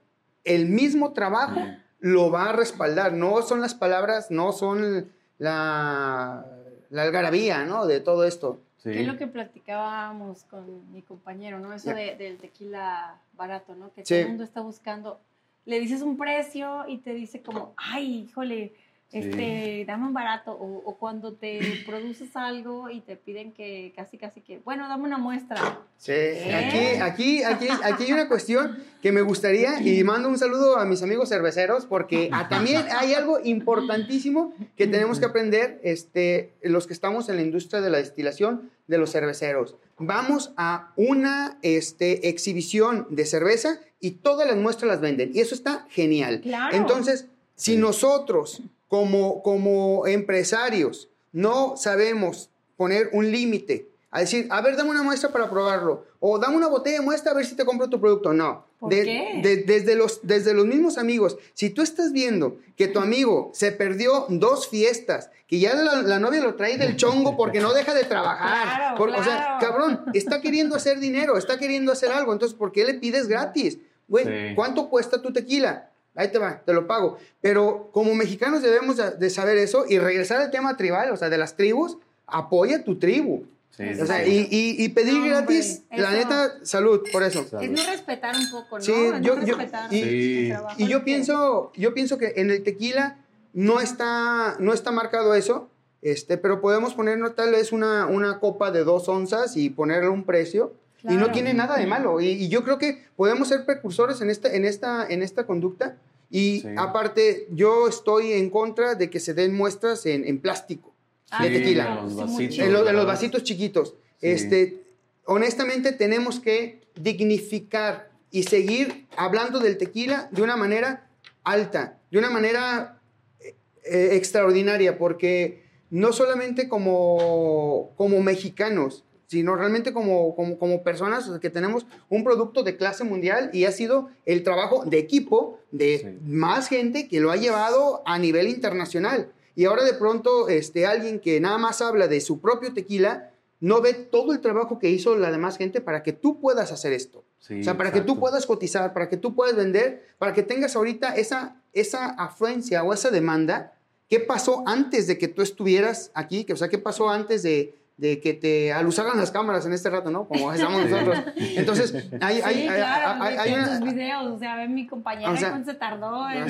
el mismo trabajo lo va a respaldar. No son las palabras, no son la, la algarabía, ¿no? De todo esto. Sí. es lo que platicábamos con mi compañero, ¿no? Eso de, del tequila barato, ¿no? Que todo el mundo está buscando. Le dices un precio y te dice como, ay, híjole, este, dame un barato, o, cuando te produces algo y te piden que casi, casi que, bueno, dame una muestra. Sí, aquí, aquí, aquí, aquí hay una cuestión que me gustaría, y mando un saludo a mis amigos cerveceros, porque también hay algo importantísimo que tenemos que aprender, este, los que estamos en la industria de la destilación, de los cerveceros. Vamos a una este, exhibición de cerveza y todas las muestras las venden, y eso está genial. Entonces, si nosotros como, como empresarios no sabemos poner un límite, a decir, a ver, dame una muestra para probarlo, o dame una botella de muestra a ver si te compro tu producto. No. desde, los, desde los mismos amigos, si tú estás viendo que tu amigo se perdió dos fiestas, que ya la, novia lo trae del chongo porque no deja de trabajar, o sea, cabrón, está queriendo hacer dinero, está queriendo hacer algo, entonces, ¿por qué le pides gratis? Güey, ¿cuánto cuesta tu tequila? Ahí te va, te lo pago. Pero como mexicanos debemos de saber eso y regresar al tema tribal, o sea, de las tribus, apoya tu tribu. o sea, y, pedir gratis, la neta, salud, por eso. Es no respetar un poco, ¿no? Sí, yo, respetar y, y yo pienso, yo pienso que en el tequila no está, no está marcado eso, este, pero podemos ponernos tal vez una, una copa de dos onzas y ponerle un precio. Y no tiene nada de malo. Y, yo creo que podemos ser precursores en esta, en esta, en esta conducta. Y aparte, yo estoy en contra de que se den muestras en, en plástico de tequila. En los vasitos, en, los vasitos chiquitos. Este, honestamente, tenemos que dignificar y seguir hablando del tequila de una manera alta, de una manera eh, extraordinaria, porque no solamente como, como mexicanos, sino realmente como, como, personas que tenemos un producto de clase mundial y ha sido el trabajo de equipo de más gente que lo ha llevado a nivel internacional. Y ahora de pronto este, alguien que nada más habla de su propio tequila no ve todo el trabajo que hizo la demás gente para que tú puedas hacer esto. o sea, para que tú puedas cotizar, para que tú puedas vender, para que tengas ahorita esa, esa afluencia o esa demanda. ¿Qué pasó antes de que tú estuvieras aquí? O sea, ¿qué pasó antes de, de que te alusaran las cámaras en este rato, ¿no? Como estamos [LAUGHS] nosotros. Entonces, hay, sí, hay, claro, hay, hay, hay videos, o sea, ven mi compañera o sea, se tardó en,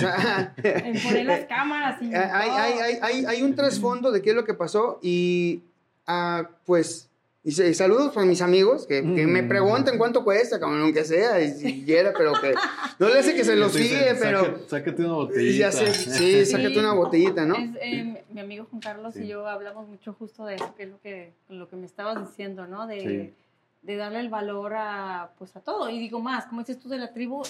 poner las cámaras. Y [LAUGHS] hay, hay, un trasfondo de qué es lo que pasó y, uh, pues, y, saludos para mis amigos que, que me mm. preguntan cuánto cuesta, como aunque sea, y si quiera, pero que no le hace que se los sigue, pero. Sácate una botellita. sí, [LAUGHS] sácate una botellita, ¿no? Es, eh, mi amigo Juan Carlos y yo hablamos mucho justo de eso, que es lo que, lo que me estabas diciendo, ¿no? De, de darle el valor a, pues, a todo. Y digo más, como dices tú de la tribu,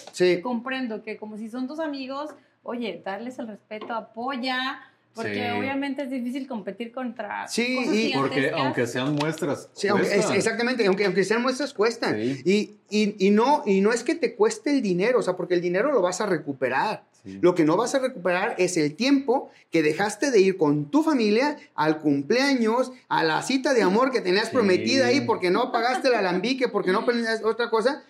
comprendo que como si son tus amigos, oye, darles el respeto, apoya porque obviamente es difícil competir contra. Sí, y porque aunque sean muestras. Sí, exactamente, aunque, aunque sean muestras cuestan. Y, y, y, no, y no es que te cueste el dinero, o sea, porque el dinero lo vas a recuperar. Lo que no vas a recuperar es el tiempo que dejaste de ir con tu familia al cumpleaños, a la cita de amor que tenías prometida ahí porque no pagaste el alambique, porque no planeaste otra cosa.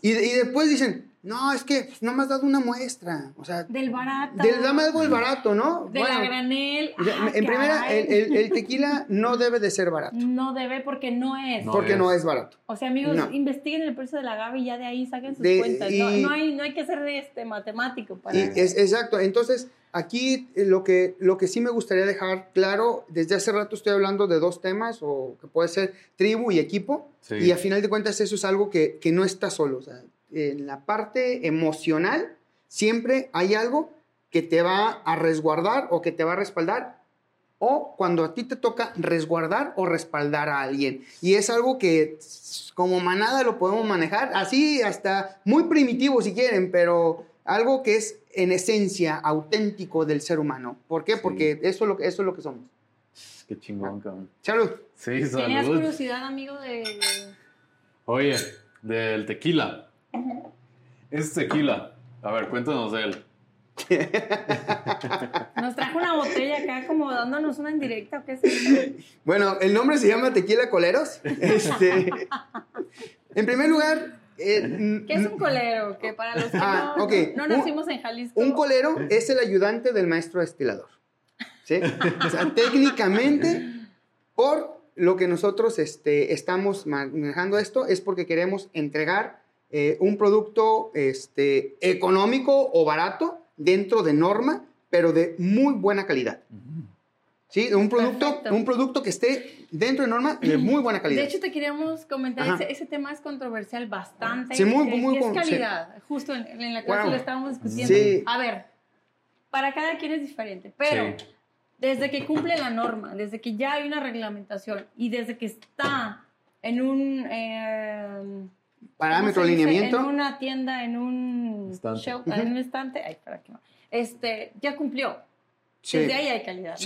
Y, y después dicen, no, es que no me has dado una muestra. O sea, del barato. Del, dame algo el barato, ¿no? De la granel. Ah, en primera, el, tequila no debe de ser barato. No debe porque no es. porque no es barato. O sea, amigos, investiguen el precio de la agave y ya de ahí saquen sus cuentas. no, hay, no hay que ser este matemático para. es, exacto. Entonces, aquí eh, lo que, lo que sí me gustaría dejar claro, desde hace rato estoy hablando de dos temas, o que puede ser tribu y equipo. Y a final de cuentas, eso es algo que, que no está solo. O sea, en la parte emocional, siempre hay algo que te va a resguardar o que te va a respaldar, o cuando a ti te toca resguardar o respaldar a alguien. Y es algo que como manada lo podemos manejar, así hasta muy primitivo si quieren, pero algo que es en esencia auténtico del ser humano. ¿Por qué? Porque eso es, lo, eso es lo que somos. Qué chingón, cabrón. Salud. Sí, salud. ¿Tenías curiosidad, amigo, de... Oye, del tequila. Es tequila. A ver, cuéntanos de él. [LAUGHS] Nos trajo una botella acá como dándonos una indirecta. ¿Qué es Bueno, el nombre se llama Tequila Coleros. Este, en primer lugar, Eh, ¿Qué es un colero? Que para los que Ah, no, ok. no Un- nacimos en Jalisco. Un colero es el ayudante del maestro destilador. ¿Sí? O sea, técnicamente, por lo que nosotros este, estamos manejando esto, es porque queremos entregar eh, un producto este, económico o barato dentro de norma, pero de muy buena calidad. ¿Sí? Un producto, Perfecto. un producto que esté dentro de norma de muy buena calidad. De hecho, te queríamos comentar, ese, ese tema es controversial bastante. Sí, muy- muy que es con- sí. calidad. Justo en, en la clase Wow. lo estábamos discutiendo. Sí. A ver, para cada quien es diferente, pero Sí. desde que cumple la norma, desde que ya hay una reglamentación y desde que está en un... eh, Parámetro, alineamiento. En una tienda, en un Estante. show, en un estante. Ay, para que no. Este, ya cumplió. Sí. Desde ahí hay calidad.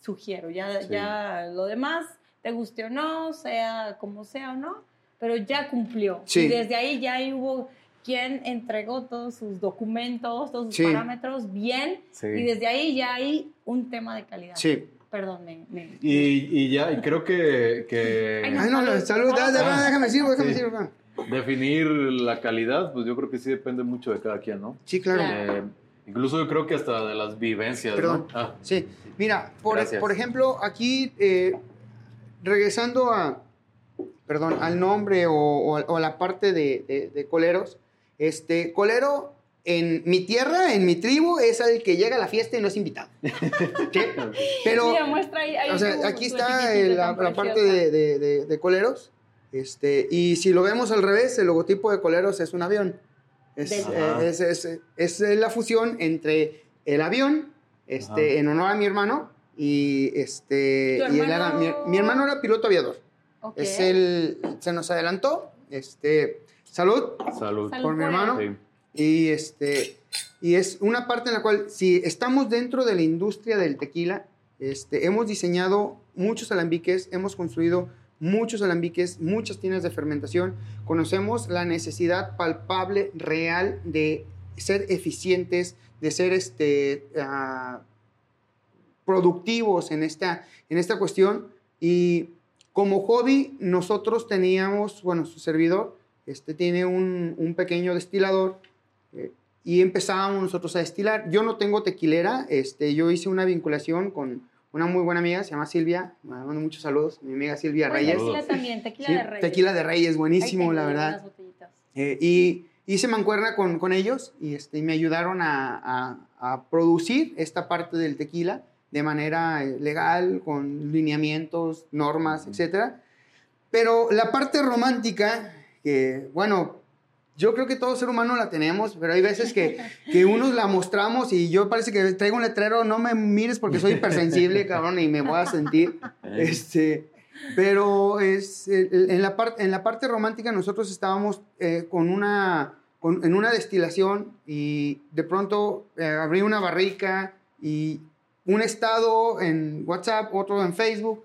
Sugiero. Ya, Sí. ya lo demás, te guste o no, sea como sea o no, pero ya cumplió. Sí. Y desde ahí ya ahí hubo quien entregó todos sus documentos, todos sus Sí. parámetros bien. Sí. Y desde ahí ya hay un tema de calidad. Sí. Perdón, me... me- Y, y ya, y creo que, que Ay, Ay, no, no, salud, Salud. déjame, déjame decir, déjame Sí. decir. Definir la calidad, pues yo creo que sí depende mucho de cada quien, ¿no? Sí, claro. Eh, incluso yo creo que hasta de las vivencias, Perdón. ¿no? Ah, Sí, mira, por, Gracias. por ejemplo, aquí, eh, regresando a, perdón, al nombre o, o- o a la parte de, de- de coleros, este, colero en mi tierra, en mi tribu, es el que llega a la fiesta y no es invitado. [LAUGHS] ¿Sí? Pero, Mira, muestra ahí, ahí o sea, aquí está la, la parte preciosa. de, de- de- de coleros, este, y si lo vemos al revés, el logotipo de coleros es un avión. Es, eh, Ajá. es- es- es la fusión entre el avión, este, Ajá. en honor a mi hermano, y este ¿Tu y él era- mi, hermano? mi hermano era piloto aviador. Ok. Es el se nos adelantó. Este, salud salud. Salud por mi hermano. Sí. Y este y es una parte en la cual si estamos dentro de la industria del tequila, este hemos diseñado muchos alambiques, hemos construido muchos alambiques, muchas tiendas de fermentación, conocemos la necesidad palpable real de ser eficientes, de ser este ah, productivos en esta, en esta cuestión. Y como hobby, nosotros teníamos, bueno, su servidor este, tiene un, un pequeño destilador eh, y empezábamos nosotros a destilar. Yo no tengo tequilera, este, yo hice una vinculación con una muy buena amiga, se llama Silvia, me mando muchos saludos, mi amiga Silvia Bueno, Reyes. tequila también, tequila Sí, de reyes. Tequila de Reyes, buenísimo, la verdad. Eh, y hice mancuerna con, con ellos y, este, me ayudaron a, a- a producir esta parte del tequila de manera eh, legal, con lineamientos, normas, etc. Pero la parte romántica, que bueno, yo creo que todo ser humano la tenemos, pero hay veces que, que unos la mostramos y yo parece que traigo un letrero, no me mires porque soy hipersensible, [LAUGHS] cabrón, y me voy a sentir. Este, pero es, en, la parte, en la parte romántica nosotros estábamos eh, con una, con- en una destilación y de pronto eh, abrí una barrica y un estado en WhatsApp, otro en Facebook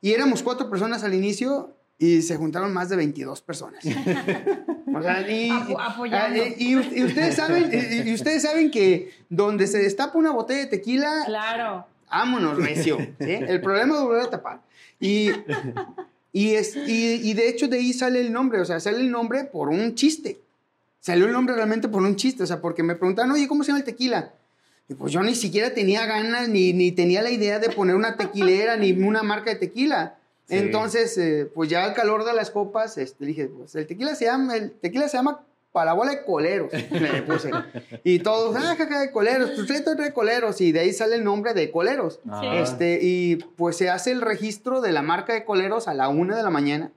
y éramos cuatro personas al inicio y se juntaron más de 22 personas. [LAUGHS] O sea, y, ah, y- y- y ustedes saben, y, ustedes saben que donde se destapa una botella de tequila, Claro. vámonos, recio. ¿sí? El problema es volver a tapar. Y, y, es, y, y de hecho de ahí sale el nombre, o sea, sale el nombre por un chiste. Salió el nombre realmente por un chiste, o sea, porque me preguntaron, oye, ¿cómo se llama el tequila? Y pues yo ni siquiera tenía ganas, ni, ni tenía la idea de poner una tequilera, ni una marca de tequila. Sí. Entonces, eh, pues ya al calor de las copas, este, dije, pues el tequila se llama, el tequila se llama Parabola de Coleros, le puse. [LAUGHS] Y todos, ah, jaja, de coleros, pues trae de coleros, y de ahí sale el nombre de coleros. Ah, Este, y pues se hace el registro de la marca de coleros a la una de la mañana.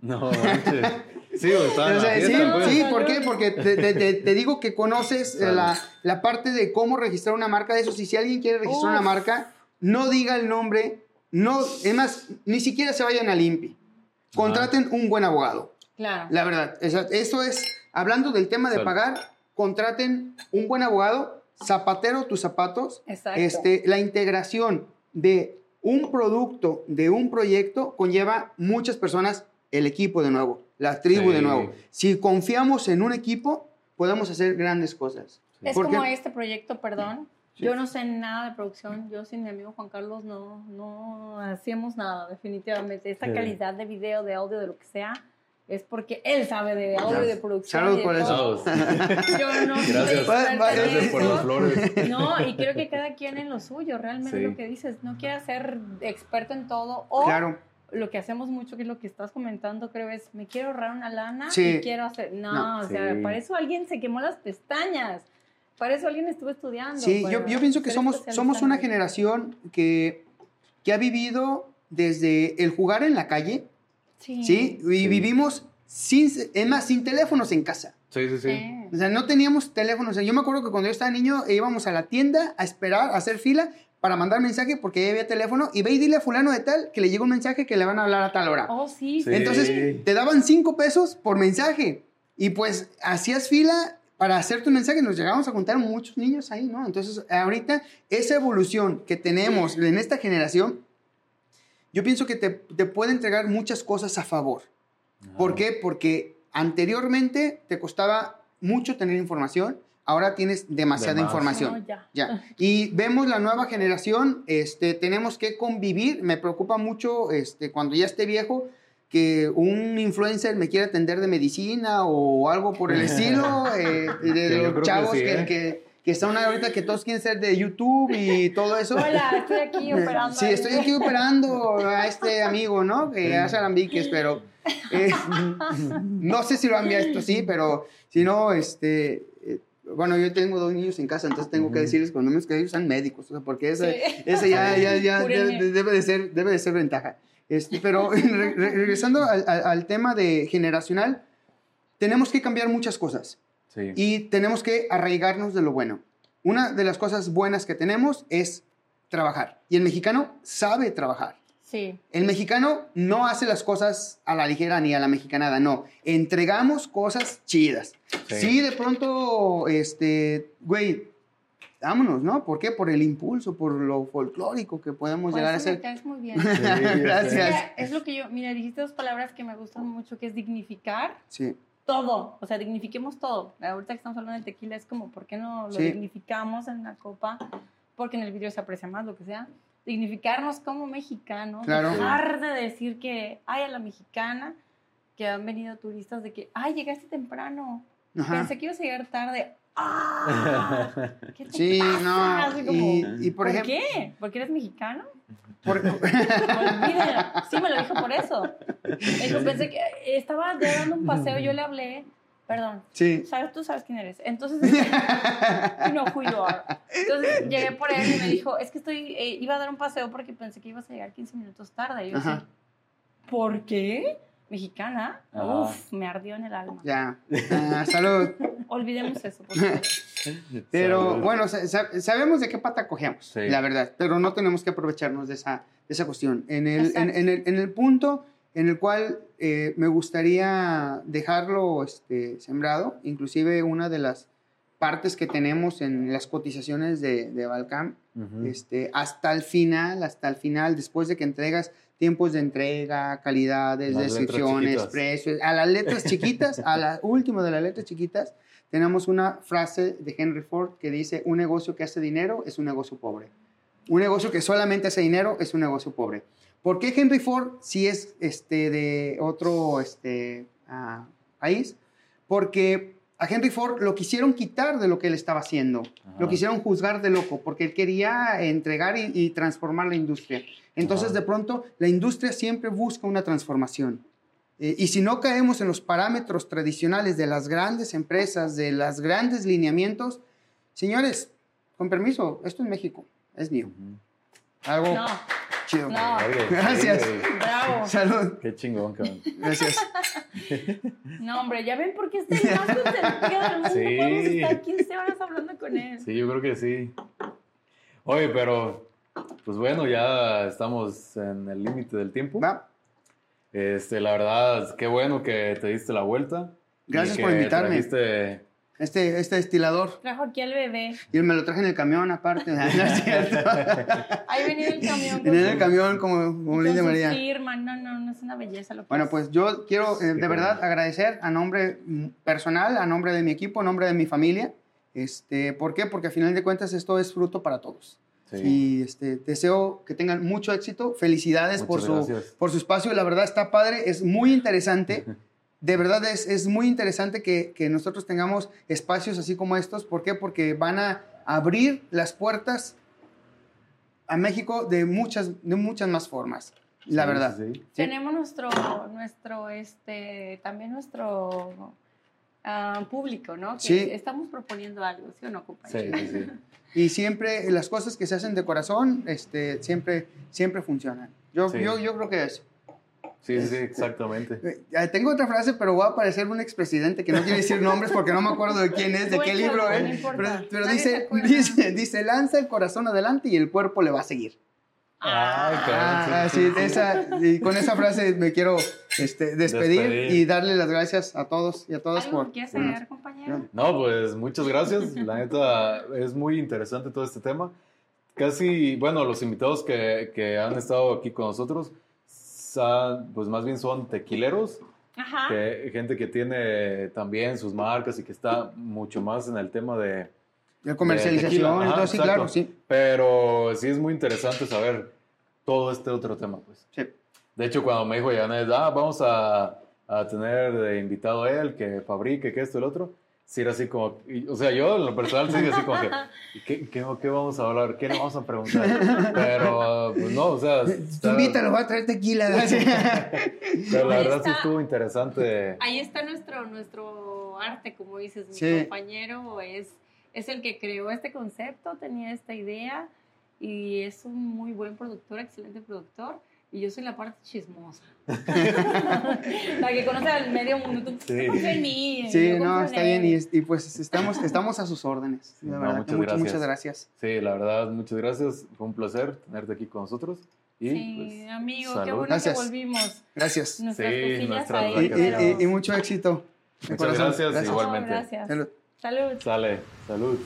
No. Sí, [LAUGHS] en O sea, sí, pues. sí, ¿por qué? Porque te, te- te- te digo que conoces eh, la, la parte de cómo registrar una marca de eso. Si, si alguien quiere registrar una Uf. marca, no diga el nombre, no, es más, ni siquiera se vayan al INPI. Contraten un buen abogado. Claro. La verdad, eso es, hablando del tema de pagar, contraten un buen abogado, zapatero tus zapatos, Exacto. este, la integración de un producto, de un proyecto, conlleva muchas personas, el equipo de nuevo, la tribu Sí. de nuevo. Si confiamos en un equipo, podemos hacer grandes cosas. Es ¿Por como este proyecto, perdón. Sí. Yo no sé nada de producción. Yo sin mi amigo Juan Carlos no, no hacíamos nada, definitivamente. Esta Sí. calidad de video, de audio, de lo que sea, es porque él sabe de audio y de producción. Salud y de por eso. [LAUGHS] Yo no Gracias. Gracias por eso. las flores. No, y creo que cada quien en lo suyo, realmente Sí. lo que dices, no quieras ser experto en todo o Claro. lo que hacemos mucho, que es lo que estás comentando, creo es, me quiero ahorrar una lana Sí. y quiero hacer, no, No. o sea, Sí. para eso alguien se quemó las pestañas, para eso alguien estuvo estudiando. Sí, yo, yo pienso que somos, somos una generación que, que ha vivido desde el jugar en la calle, Sí. ¿sí? Y Sí. vivimos sin, es más, sin teléfonos en casa. Sí, sí, sí. Sí. O sea, no teníamos teléfonos. Yo me acuerdo que cuando yo estaba niño íbamos a la tienda a esperar, a hacer fila para mandar mensaje porque ya había teléfono y ve y dile a fulano de tal que le llega un mensaje que le van a hablar a tal hora. Oh, sí, Sí. Entonces te daban cinco pesos por mensaje y pues hacías fila para hacer tu mensaje. Nos llegábamos a juntar muchos niños ahí, ¿no? Entonces ahorita esa evolución que tenemos en esta generación, yo pienso que te, te puede entregar muchas cosas a favor. ¿Por qué? Porque anteriormente te costaba mucho tener información, ahora tienes demasiada información. No, ya. Ya. Y vemos la nueva generación, este, tenemos que convivir. Me preocupa mucho este, cuando ya esté viejo que un influencer me quiera atender de medicina o algo por el estilo, [LAUGHS] eh, de Que los que chavos sí, que, ¿eh? que, que están ahorita que todos quieren ser de YouTube y todo eso. Hola, estoy aquí operando. Sí, ahí. estoy aquí operando a este amigo, ¿no? Que hace alambiques, pero eh, no sé si lo han visto, sí, pero si no, este, eh, bueno, yo tengo dos niños en casa, entonces tengo que decirles cuando menos que ellos sean médicos, o sea, porque ese, Sí. ese ya, ya, ya debe, de ser, debe de ser ventaja. Este, pero [LAUGHS] re- re- regresando al, al- al tema de generacional, tenemos que cambiar muchas cosas Sí. y tenemos que arraigarnos de lo bueno. Una de las cosas buenas que tenemos es trabajar. Y el mexicano sabe trabajar. Sí. El mexicano no hace las cosas a la ligera ni a la mexicanada, no. Entregamos cosas chidas. Sí. Sí, de pronto, este, güey, vámonos, ¿no? ¿Por qué? Por el impulso, por lo folclórico que podemos Por llegar a ser. caes muy bien. [LAUGHS] Gracias. Mira, es lo que yo, mira, dijiste dos palabras que me gustan mucho, que es dignificar Sí, todo, o sea, dignifiquemos todo. Ahorita que estamos hablando del tequila es como, ¿por qué no lo Sí. dignificamos en la copa? Porque en el video se aprecia más, lo que sea. Dignificarnos como mexicanos, Claro. dejar de decir que, ay, a la mexicana, que han venido turistas de que, ay, llegaste temprano, ajá. pensé que ibas a llegar tarde. ¡Ah! ¿Qué te Sí, pasa? no. Como, Y, y por ¿Por, ejemplo, qué? ¿Porque eres mexicano? por-. [LAUGHS] Sí, me lo dijo por eso. Dijo, pensé que estaba ya dando un paseo, yo le hablé, perdón, sí. sabes, tú sabes quién eres. Entonces, know who you are. Entonces llegué por él y me dijo, es que estoy, eh, iba a dar un paseo porque pensé que ibas a llegar 15 minutos tarde. Y yo así, ¿por qué? ¿Mexicana? Ajá. Uf, me ardió en el alma. Ya. Ah, salud. [LAUGHS] Olvidemos eso, por [LAUGHS] favor. Pero Salud. bueno, sa- sa- sabemos de qué pata cogemos, Sí. la verdad, pero no tenemos que aprovecharnos de esa, de esa cuestión. En el, en el, en el punto en el cual eh, me gustaría dejarlo este, sembrado, inclusive una de las partes que tenemos en las cotizaciones de, de Balcam, Ujú. este, hasta el final, hasta el final, después de que entregas tiempos de entrega, calidades, Las descripciones, precios, a las letras chiquitas, a la [LAUGHS] última de las letras chiquitas, tenemos una frase de Henry Ford que dice, un negocio que hace dinero es un negocio pobre. Un negocio que solamente hace dinero es un negocio pobre. ¿Por qué Henry Ford si es este, de otro este, ah, país? Porque a Henry Ford lo quisieron quitar de lo que él estaba haciendo. Ajá. Lo quisieron juzgar de loco porque él quería entregar y, y transformar la industria. Entonces, Ajá. de pronto, la industria siempre busca una transformación. Eh, y si no caemos en los parámetros tradicionales de las grandes empresas, de los grandes lineamientos, señores, con permiso, esto es México, es mío. Algo No, chido. no. Gracias. bravo. [LAUGHS] Salud. Qué chingón, cabrón. Gracias. [LAUGHS] No, hombre, ya ven por qué estoy más consentida del mundo. Sí. Podemos estar 15 horas hablando con él. Sí, yo creo que sí. Oye, pero, pues bueno, ya estamos en el límite del tiempo. Va. Este, la verdad, qué bueno que te diste la vuelta. y Gracias que por invitarme. trajiste- Este, este destilador. Trajo aquí al bebé. Y me lo traje en el camión aparte. [LAUGHS] No es cierto. Ahí venía el camión. Venía en el su- camión como, como Linda María. firma. No, no, no es una belleza lo que Bueno, es. pues yo quiero eh, de verdad agradecer a nombre personal, a nombre de mi equipo, a nombre de mi familia. Este, ¿Por qué? Porque a final de cuentas esto es fruto para todos. Sí. Y este, deseo que tengan mucho éxito. Felicidades por su, por su espacio. La verdad está padre, es muy interesante. [LAUGHS] de verdad es, es muy interesante que, que nosotros tengamos espacios así como estos. ¿Por qué? Porque van a abrir las puertas a México de muchas, de muchas más formas, la Sí, verdad. sí, sí. Tenemos nuestro, nuestro, este, también nuestro ah, público, ¿no? Que Sí. estamos proponiendo algo, ¿sí o no, Sí, compañero? sí, sí. [LAUGHS] Y siempre las cosas que se hacen de corazón, este, siempre, siempre funcionan. Yo, Sí. yo, yo creo que es. Sí, sí, sí, exactamente. Eh, tengo otra frase, pero voy a parecer un expresidente que no quiere decir nombres porque no me acuerdo de quién es, de qué libro no es. Pero, pero dice, dice, dice, lanza el corazón adelante y el cuerpo le va a seguir. Cabrón, Ah, sí, esa, y con esa frase me quiero este, despedir, Despedir. y darle las gracias a todos y a todas ¿Algo por... que quieras agregar, compañero? No, pues muchas gracias. La neta es muy interesante todo este tema. Casi, bueno, los invitados que, que han estado aquí con nosotros, pues más bien son tequileros, Ajá. que, gente que tiene también sus marcas y que está mucho más en el tema de... La de comercialización Ajá, todo, sí, exacto. claro, sí. Pero sí es muy interesante saber todo este otro tema, pues. sí. De hecho, cuando me dijo Janet, ah, vamos a, a tener de invitado a él, que fabrique, que esto, el otro, sí era así como, y- o sea, yo en lo personal sí así como que, [LAUGHS] ¿y ¿qué, qué, qué vamos a hablar? ¿Qué le vamos a preguntar? Pero, pues no, o sea, Tú invítalo, va a traer tequila. [LAUGHS] pero la Ahí verdad sí está. estuvo interesante. Ahí está nuestro, nuestro arte, como dices, mi Sí. compañero es, es el que creó este concepto, tenía esta idea y es un muy buen productor, excelente productor. Y yo soy la parte chismosa. [LAUGHS] la que conoce al medio mundo. Tú Sí. en mí. Sí, yo no, está bien. Y, y pues estamos, estamos a sus órdenes. Sí, La no, verdad, muchas que muchas, gracias. muchas gracias. Sí, la verdad, muchas gracias. Fue un placer tenerte aquí con nosotros. Y, Sí, pues, amigo, salud. qué bueno Gracias. que volvimos. Gracias. Nuestras Sí, nuestras ahí, Y, y- mucho éxito. Muchas gracias, No, igualmente. gracias. Salud. Salud. Sale, salud.